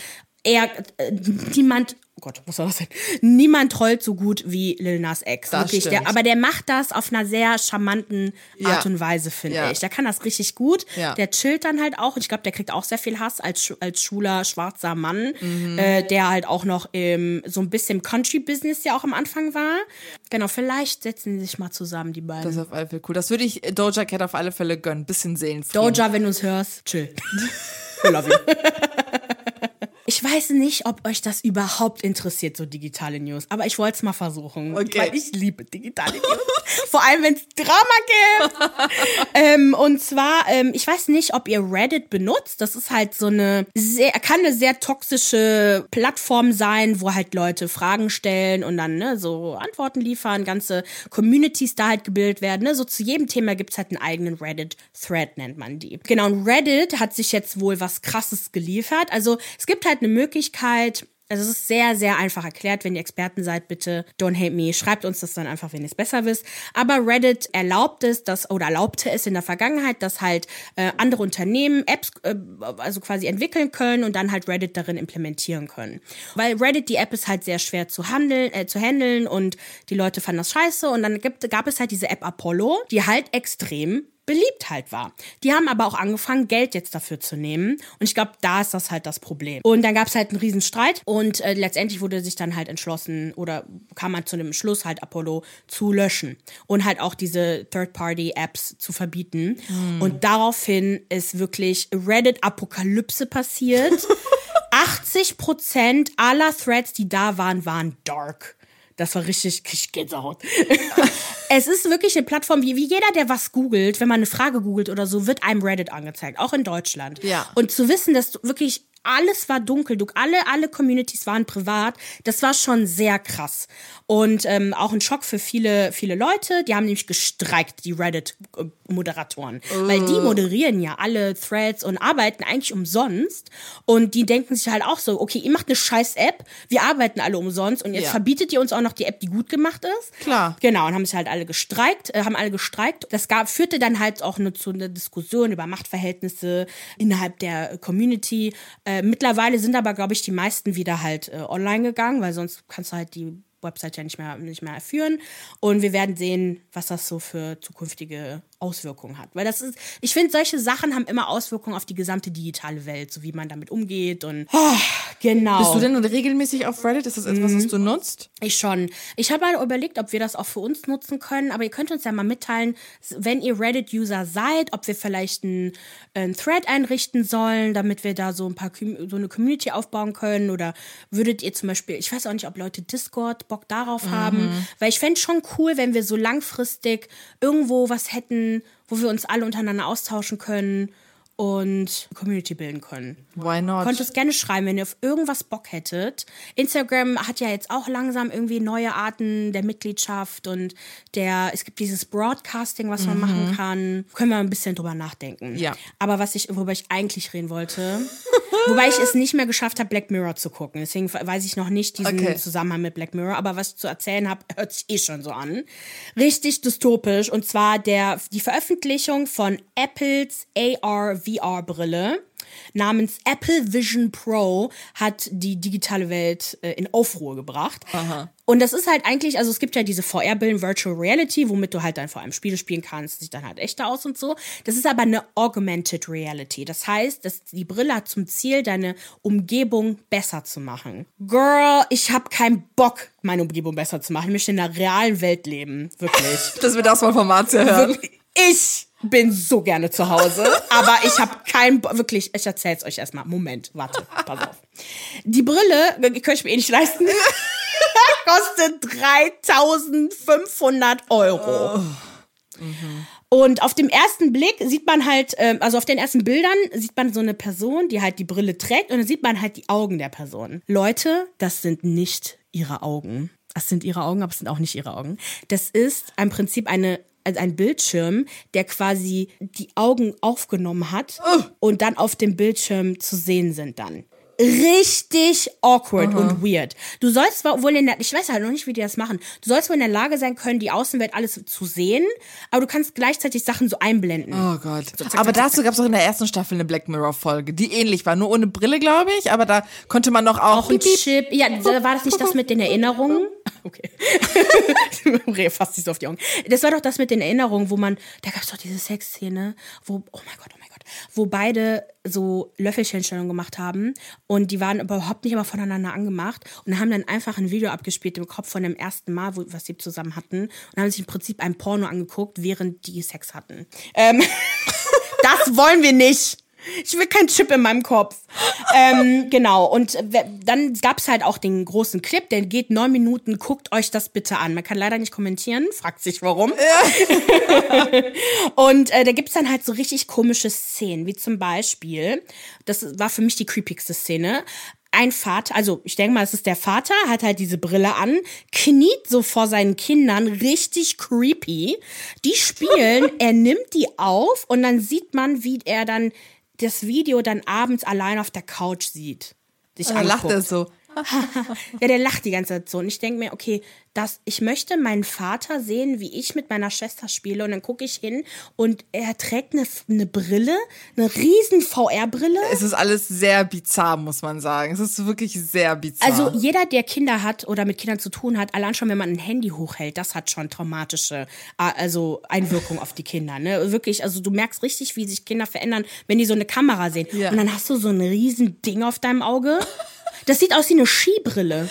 er, äh, niemand, oh Gott, was soll das denn? Niemand trollt so gut wie Lil Nas X. Das wirklich. Der, aber der macht das auf einer sehr charmanten Ja. Art und Weise, finde Ja. ich. Der kann das richtig gut. Ja. Der chillt dann halt auch. Und ich glaube, der kriegt auch sehr viel Hass als, als schwuler, schwarzer Mann, Mhm. äh, der halt auch noch im, so ein bisschen Country-Business ja auch am Anfang war. Genau, vielleicht setzen die sich mal zusammen, die beiden. Das ist auf alle Fälle cool. Das würde ich Doja Cat auf alle Fälle gönnen. Bisschen Seelenfrieden. Doja, wenn du es hörst, chill. We love you. Ich weiß nicht, ob euch das überhaupt interessiert, so digitale News. Aber ich wollte es mal versuchen. Okay. Weil ich liebe digitale News. Vor allem, wenn es Drama gibt. ähm, und zwar, ähm, ich weiß nicht, ob ihr Reddit benutzt. Das ist halt so eine sehr, kann eine sehr toxische Plattform sein, wo halt Leute Fragen stellen und dann ne, so Antworten liefern, ganze Communities da halt gebildet werden. Ne? So zu jedem Thema gibt's halt einen eigenen Reddit-Thread, nennt man die. Genau, und Reddit hat sich jetzt wohl was krasses geliefert. Also es gibt halt eine Möglichkeit, also es ist sehr, sehr einfach erklärt. Wenn ihr Experten seid, bitte don't hate me. Schreibt uns das dann einfach, wenn ihr es besser wisst. Aber Reddit erlaubt es, dass, oder erlaubte es in der Vergangenheit, dass halt äh, andere Unternehmen Apps äh, also quasi entwickeln können und dann halt Reddit darin implementieren können. Weil Reddit, die App ist halt sehr schwer zu handeln, äh, zu handeln und die Leute fanden das scheiße. Und dann gibt, gab es halt diese App Apollo, die halt extrem beliebt halt war. Die haben aber auch angefangen, Geld jetzt dafür zu nehmen. Und ich glaube, da ist das halt das Problem. Und dann gab es halt einen riesen Streit und äh, letztendlich wurde sich dann halt entschlossen oder kam man zu dem Schluss, halt Apollo zu löschen und halt auch diese Third-Party-Apps zu verbieten. Und daraufhin ist wirklich Reddit-Apokalypse passiert. 80% aller Threads, die da waren, waren dark. Das war richtig, richtig Gänsehaut. es ist wirklich eine Plattform, wie, wie jeder, der was googelt, wenn man eine Frage googelt oder so, wird einem Reddit angezeigt, auch in Deutschland. Ja. Und zu wissen, dass du wirklich alles war dunkel, du, alle, alle Communities waren privat, das war schon sehr krass. Und ähm, auch ein Schock für viele, viele Leute, die haben nämlich gestreikt, die Reddit-Moderatoren. Weil die moderieren ja alle Threads und arbeiten eigentlich umsonst. Und die denken sich halt auch so, okay, ihr macht eine scheiß App, wir arbeiten alle umsonst und jetzt Ja. verbietet ihr uns auch noch die App, die gut gemacht ist. Klar. Genau, und haben sich halt alle gestreikt, äh, haben alle gestreikt. Das gab, führte dann halt auch nur zu einer Diskussion über Machtverhältnisse innerhalb der Community. Äh, mittlerweile sind aber, glaube ich, die meisten wieder halt äh, online gegangen, weil sonst kannst du halt die Website ja nicht mehr, nicht mehr führen. Und wir werden sehen, was das so für zukünftige Auswirkungen hat. Weil das ist, ich finde, solche Sachen haben immer Auswirkungen auf die gesamte digitale Welt, so wie man damit umgeht und oh, genau. Bist du denn regelmäßig auf Reddit? Ist das etwas, Mhm. was du nutzt? Ich schon. Ich habe mal überlegt, ob wir das auch für uns nutzen können, aber ihr könnt uns ja mal mitteilen, wenn ihr Reddit-User seid, ob wir vielleicht einen, einen Thread einrichten sollen, damit wir da so ein paar so eine Community aufbauen können. Oder würdet ihr zum Beispiel, ich weiß auch nicht, ob Leute Discord Bock darauf haben, weil ich fände schon cool, wenn wir so langfristig irgendwo was hätten, wo wir uns alle untereinander austauschen können und Community bilden können. Why not? Könnt es gerne schreiben, wenn ihr auf irgendwas Bock hättet. Instagram hat ja jetzt auch langsam irgendwie neue Arten der Mitgliedschaft und der, es gibt dieses Broadcasting, was man machen kann. Können wir ein bisschen drüber nachdenken. Ja. Aber was ich, worüber ich eigentlich reden wollte, wobei ich es nicht mehr geschafft habe, Black Mirror zu gucken. Deswegen weiß ich noch nicht diesen Okay. Zusammenhang mit Black Mirror. Aber was ich zu erzählen habe, hört sich eh schon so an. Richtig dystopisch. Und zwar der, die Veröffentlichung von Apples AR-VR-Brille namens Apple Vision Pro hat die digitale Welt äh, in Aufruhr gebracht. Und das ist halt eigentlich, also es gibt ja diese VR-Brillen, Virtual Reality, womit du halt dann vor allem Spiele spielen kannst, sieht dann halt echter aus und so. Das ist aber eine Augmented Reality. Das heißt, dass die Brille hat zum Ziel, deine Umgebung besser zu machen. Girl, ich habe keinen Bock, meine Umgebung besser zu machen. Ich möchte in der realen Welt leben. Wirklich. dass wir das mal von Marzia hören. Wirklich, Ich bin so gerne zu Hause, aber ich habe keinen, Bo- wirklich, ich erzähl's euch erstmal. Moment, warte, pass auf. Die Brille, die könnte ich mir eh nicht leisten, kostet 3500 Euro. Und auf dem ersten Blick sieht man halt, ähm, also auf den ersten Bildern sieht man so eine Person, die halt die Brille trägt und dann sieht man halt die Augen der Person. Leute, das sind nicht ihre Augen. Das sind ihre Augen, aber es sind auch nicht ihre Augen. Das ist im Prinzip eine also ein Bildschirm, der quasi die Augen aufgenommen hat und dann auf dem Bildschirm zu sehen sind dann. Richtig awkward und weird. Du sollst wohl in der, ich weiß halt noch nicht, wie die das machen. Du sollst wohl in der Lage sein können, die Außenwelt alles zu sehen, aber du kannst gleichzeitig Sachen so einblenden. Oh Gott. Aber dazu gab es auch in der ersten Staffel eine Black Mirror-Folge, die ähnlich war. Nur ohne Brille, glaube ich. Aber da konnte man noch auch. Auch ein. Chip. Ja, war das nicht das mit den Erinnerungen? Okay. Reh fast nicht so auf die Augen. Das war doch das mit den Erinnerungen, wo man, da gab es doch diese Sexszene, wo, oh mein Gott, wo beide so Löffelchenstellung gemacht haben und die waren überhaupt nicht immer voneinander angemacht und haben dann einfach ein Video abgespielt im Kopf von dem ersten Mal, wo, was sie zusammen hatten und haben sich im Prinzip ein Porno angeguckt, während die Sex hatten. Ähm, das wollen wir nicht. Ich will keinen Chip in meinem Kopf. ähm, genau. Und we- dann gab's halt auch den großen Clip, der geht neun Minuten. Guckt euch das bitte an. Man kann leider nicht kommentieren, fragt sich warum. Und äh, da gibt's dann halt so richtig komische Szenen, wie zum Beispiel, das war für mich die creepigste Szene. Ein Vater, also ich denke mal, es ist der Vater, hat halt diese Brille an, kniet so vor seinen Kindern, richtig creepy. Die spielen, er nimmt die auf und dann sieht man, wie er dann das Video dann abends allein auf der Couch sieht. Sich Da lacht anguckt. er so. Ja, der lacht die ganze Zeit so. Und ich denke mir, okay, das, ich möchte meinen Vater sehen, wie ich mit meiner Schwester spiele. Und dann gucke ich hin und er trägt eine, eine Brille, eine riesen VR-Brille. Es ist alles sehr bizarr, muss man sagen. Es ist wirklich sehr bizarr. Also jeder, der Kinder hat oder mit Kindern zu tun hat, allein schon, wenn man ein Handy hochhält, das hat schon traumatische äh, also Einwirkung auf die Kinder. Ne? Wirklich, also du merkst richtig, wie sich Kinder verändern, wenn die so eine Kamera sehen. Ja. Und dann hast du so ein riesen Ding auf deinem Auge. Das sieht aus wie eine Skibrille.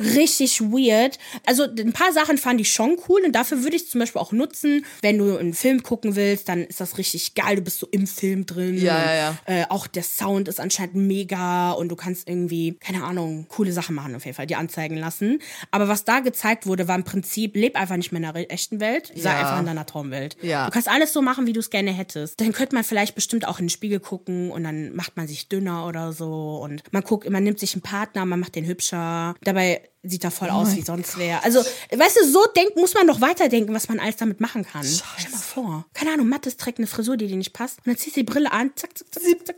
Richtig weird. Also ein paar Sachen fand ich schon cool und dafür würde ich zum Beispiel auch nutzen, wenn du einen Film gucken willst, dann ist das richtig geil. Du bist so im Film drin. Ja, und, ja, ja. Äh, auch der Sound ist anscheinend mega und du kannst irgendwie, keine Ahnung, coole Sachen machen auf jeden Fall, die anzeigen lassen. Aber was da gezeigt wurde, war im Prinzip, leb einfach nicht mehr in der echten Welt, sei Ja. einfach in deiner Traumwelt. Ja. Du kannst alles so machen, wie du es gerne hättest. Dann könnte man vielleicht bestimmt auch in den Spiegel gucken und dann macht man sich dünner oder so und man guckt, man nimmt sich einen Partner, man macht den hübscher. Dabei sieht er voll aus wie sonst wer. Also, weißt du, so denkt, muss man noch weiterdenken, was man alles damit machen kann. Stell mal vor. Keine Ahnung, Mattes trägt eine Frisur, die dir nicht passt. Und dann ziehst du die Brille an, zack, zack, zack, zack, zack.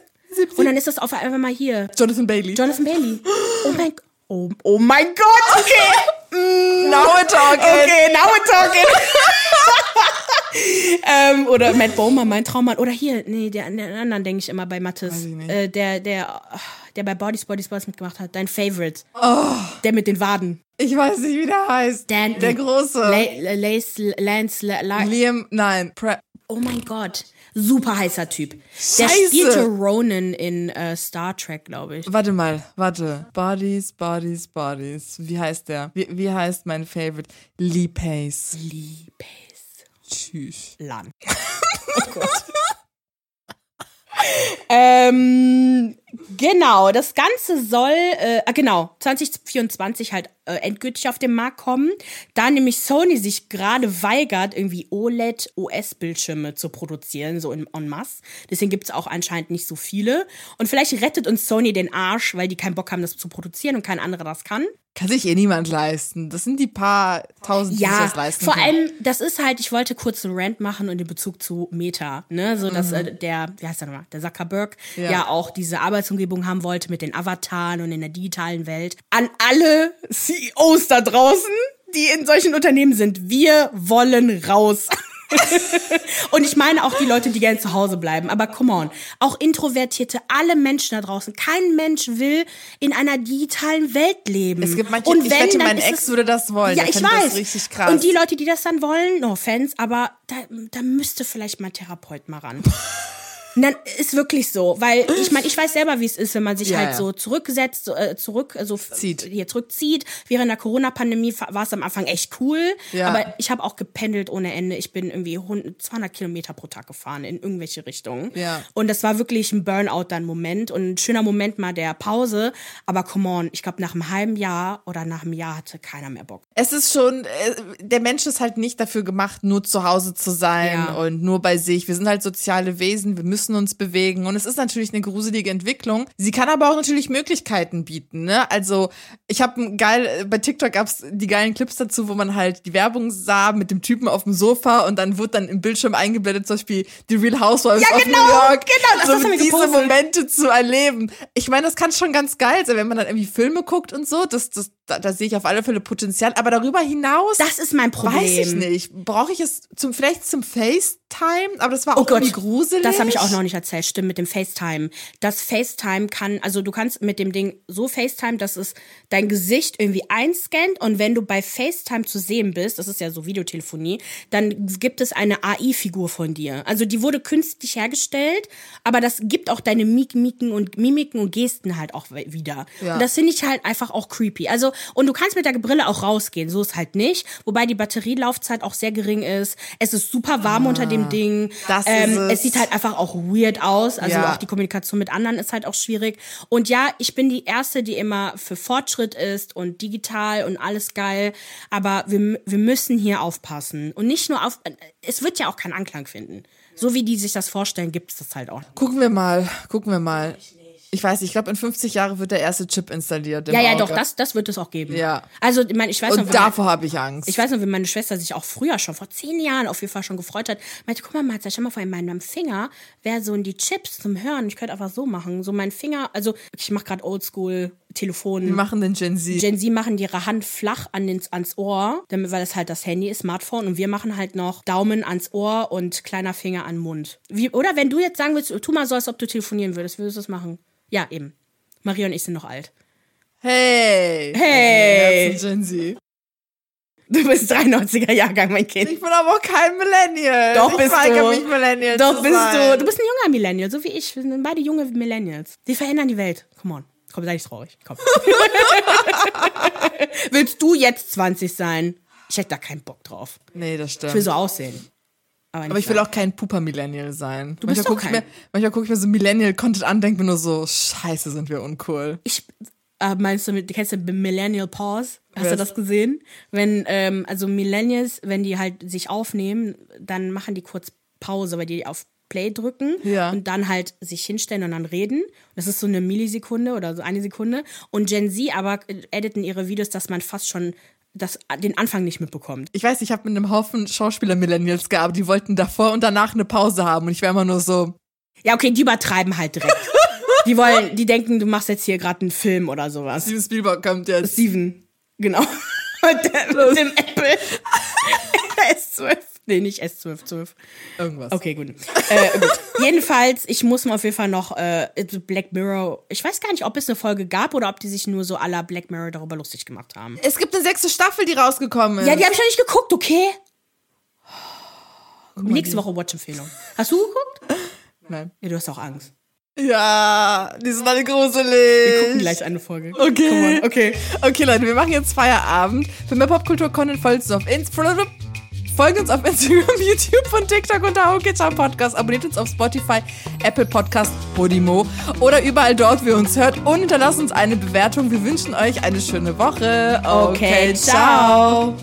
Und dann ist das auf einmal mal hier. Jonathan Bailey. Jonathan Bailey. Oh mein. Oh, oh mein Gott, okay. Now we're talking. Okay, now we're talking. ähm, oder Matt Bomer, mein Traummann. Oder hier, nee, der, den anderen denke ich immer bei Mattes. Äh, der, der, der bei Bodies, Bodies, Bodies mitgemacht hat. Dein Favorite. Oh. Der mit den Waden. Ich weiß nicht, wie der heißt. Dan, der große. La, Lace, Lance, La, Liam, nein. Pre Oh mein Gott. Super heißer Typ. Der Scheiße. spielte Ronan in äh, Star Trek, glaube ich. warte mal, warte. Bodies, Bodies, Bodies. Wie heißt der? Wie, wie heißt mein Favorite? Lee Pace. Lee Pace. Tschüss. Lan. Oh Gott. ähm, Genau, das Ganze soll, äh, ah, genau, 2024 halt äh, endgültig auf den Markt kommen. Da nämlich Sony sich gerade weigert, irgendwie OLED-OS-Bildschirme zu produzieren, so in en masse. Deswegen gibt's auch anscheinend nicht so viele. Und vielleicht rettet uns Sony den Arsch, weil die keinen Bock haben, das zu produzieren und kein anderer das kann. Kann sich eh niemand leisten. Das sind die paar tausend, die Ja, das leisten vor können. allem, das ist halt, ich wollte kurz einen Rant machen und in Bezug zu Meta, ne, so dass äh, der, wie heißt der nochmal, der Zuckerberg ja. Ja. auch diese Arbeitsumgebung haben wollte mit den Avataren und in der digitalen Welt. An alle CEOs da draußen, die in solchen Unternehmen sind, wir wollen raus. Und ich meine auch die Leute, die gerne zu Hause bleiben. Aber come on, auch Introvertierte, alle Menschen da draußen. Kein Mensch will in einer digitalen Welt leben. Es gibt manche, Und ich wenn, wette, dann mein Ex es- würde das wollen. Ja, ich weiß. Richtig krass. Und die Leute, die das dann wollen, no offense, aber da, da müsste vielleicht mal ein Therapeut mal ran. Dann ist wirklich so, weil ich meine, ich weiß selber, wie es ist, wenn man sich Ja, halt ja. so zurücksetzt, so, äh, zurück, also f- Zieht. hier zurückzieht. Während der Corona-Pandemie war es am Anfang echt cool, Ja. aber ich habe auch gependelt ohne Ende. Ich bin irgendwie 100, 200 Kilometer pro Tag gefahren in irgendwelche Richtungen. Ja. Und das war wirklich ein Burnout dann Moment und ein schöner Moment mal der Pause. Aber come on, ich glaube nach einem halben Jahr oder nach einem Jahr hatte keiner mehr Bock. es ist schon, äh, der Mensch ist halt nicht dafür gemacht, nur zu Hause zu sein und nur bei sich. Wir sind halt soziale Wesen, wir müssen uns bewegen und es ist natürlich eine gruselige Entwicklung. Sie kann aber auch natürlich Möglichkeiten bieten. Ne? Also ich habe geil, bei TikTok gab's die geilen Clips dazu, wo man halt die Werbung sah mit dem Typen auf dem Sofa und dann wird dann im Bildschirm eingeblendet, zum Beispiel die Real Housewives Ja, of genau, New York. genau, das so diese gepostet. Momente zu erleben. Ich meine, das kann schon ganz geil sein, wenn man dann irgendwie Filme guckt und so. Das, das, da, da sehe ich auf alle Fälle Potenzial. Aber darüber hinaus Das ist mein Problem. weiß ich nicht. Brauche ich es zum vielleicht zum FaceTime? Aber das war Oh auch Gott, irgendwie gruselig. das habe ich auch noch nicht erzählt. Stimmt mit dem FaceTime. Das FaceTime kann, also du kannst mit dem Ding so FaceTime, dass es dein Gesicht irgendwie einscannt und wenn du bei FaceTime zu sehen bist, das ist ja so Videotelefonie, dann gibt es eine AI-Figur von dir. Also die wurde künstlich hergestellt, aber das gibt auch deine Mimiken und Mimiken und Gesten halt auch wieder. Ja. Und das finde ich halt einfach auch creepy. Also und du kannst mit der Brille auch rausgehen, so ist halt nicht, wobei die Batterielaufzeit auch sehr gering ist. Es ist super warm unter dem Ding. das ist ähm, es. es sieht halt einfach auch weird aus. Also Ja. auch die Kommunikation mit anderen ist halt auch schwierig. Und ja, ich bin die Erste, die immer für Fortschritt ist und digital und alles geil. Aber wir, wir müssen hier aufpassen. Und nicht nur auf. Es wird ja auch keinen Anklang finden. So wie die sich das vorstellen, gibt es das halt auch. Gucken wir mal, gucken wir mal. Ich weiß, nicht, ich glaube, in 50 Jahren wird der erste Chip installiert. Ja, ja, Auge. doch, das, das wird es auch geben. Ja. Also, ich meine, ich weiß noch, Und wie mein- davor habe ich Angst. Ich weiß noch, wie meine Schwester sich auch früher schon, vor zehn Jahren auf jeden Fall schon gefreut hat. Meinte, guck mal, Martha, stell mal vor, in meinem Finger wäre so in die Chips zum Hören. Ich könnte einfach so machen. So mein Finger, also ich mache gerade Oldschool Telefon. Wir machen den Gen Z. Gen Z machen die ihre Hand flach an den, ans Ohr, damit, weil das halt das Handy ist, Smartphone. Und wir machen halt noch Daumen ans Ohr und kleiner Finger an den Mund. Wie, oder wenn du jetzt sagen willst, tu mal so, als ob du telefonieren würdest, würdest du das machen? Ja, eben. Maria und ich sind noch alt. hey. Hey. Herzen Gen Z. Du bist 93er Jahrgang, mein Kind. Ich bin aber auch kein Millennial. Doch, ich bist du. mich Millennial Doch bist sein. du. Du bist ein junger Millennial, so wie ich. Wir sind beide junge Millennials. Die verändern die Welt. Come on. Komm, sei nicht traurig. Komm. Willst du jetzt 20 sein? Ich hätte da keinen Bock drauf. Nee, das stimmt. Ich will so aussehen. Aber, aber ich will sein. auch kein Puper-Millennial sein. Du manchmal gucke ich, mir- manchmal guck ich mir so Millennial-Content an, denke mir nur so, scheiße, sind wir uncool. Ich, äh, meinst du, mit- kennst du Millennial Pause? Hast du Was? das gesehen? Wenn, ähm, also Millennials, wenn die halt sich aufnehmen, dann machen die kurz Pause, weil die auf Play drücken Ja. und dann halt sich hinstellen und dann reden. Das ist so eine Millisekunde oder so eine Sekunde. Und Gen Z aber äh, editen ihre Videos, dass man fast schon das, den Anfang nicht mitbekommt. Ich weiß, ich habe mit einem Haufen Schauspieler-Millennials gearbeitet, die wollten davor und danach eine Pause haben. Und ich war immer nur so, Ja, okay, die übertreiben halt direkt. die wollen, die denken, du machst jetzt hier gerade einen Film oder sowas. Steven Spielberg kommt jetzt. Steven, genau. Und der, mit dem Apple S12. Nee, nicht S12, 12. Irgendwas. Okay, gut. Äh, gut. Jedenfalls, ich muss mir auf jeden Fall noch äh, Black Mirror. Ich weiß gar nicht, ob es eine Folge gab oder ob die sich nur so la Black Mirror darüber lustig gemacht haben. Es gibt eine sechste Staffel, die rausgekommen ist. Ja, die habe ich noch nicht geguckt, okay? Nächste Woche Watch-Empfehlung. Hast du geguckt? Nein. Ja, du hast auch Angst. Ja, die sind alle gruselig. Wir gucken gleich eine Folge. Okay. Okay. Okay, Leute, wir machen jetzt Feierabend. Für mehr Popkultur-Content folgt uns auf Instagram. Folgt uns auf Instagram, YouTube und TikTok unter Hokicha Podcast. Abonniert uns auf Spotify, Apple Podcast, Podimo oder überall dort, wo ihr uns hört. Und hinterlasst uns eine Bewertung. Wir wünschen euch eine schöne Woche. Okay, ciao.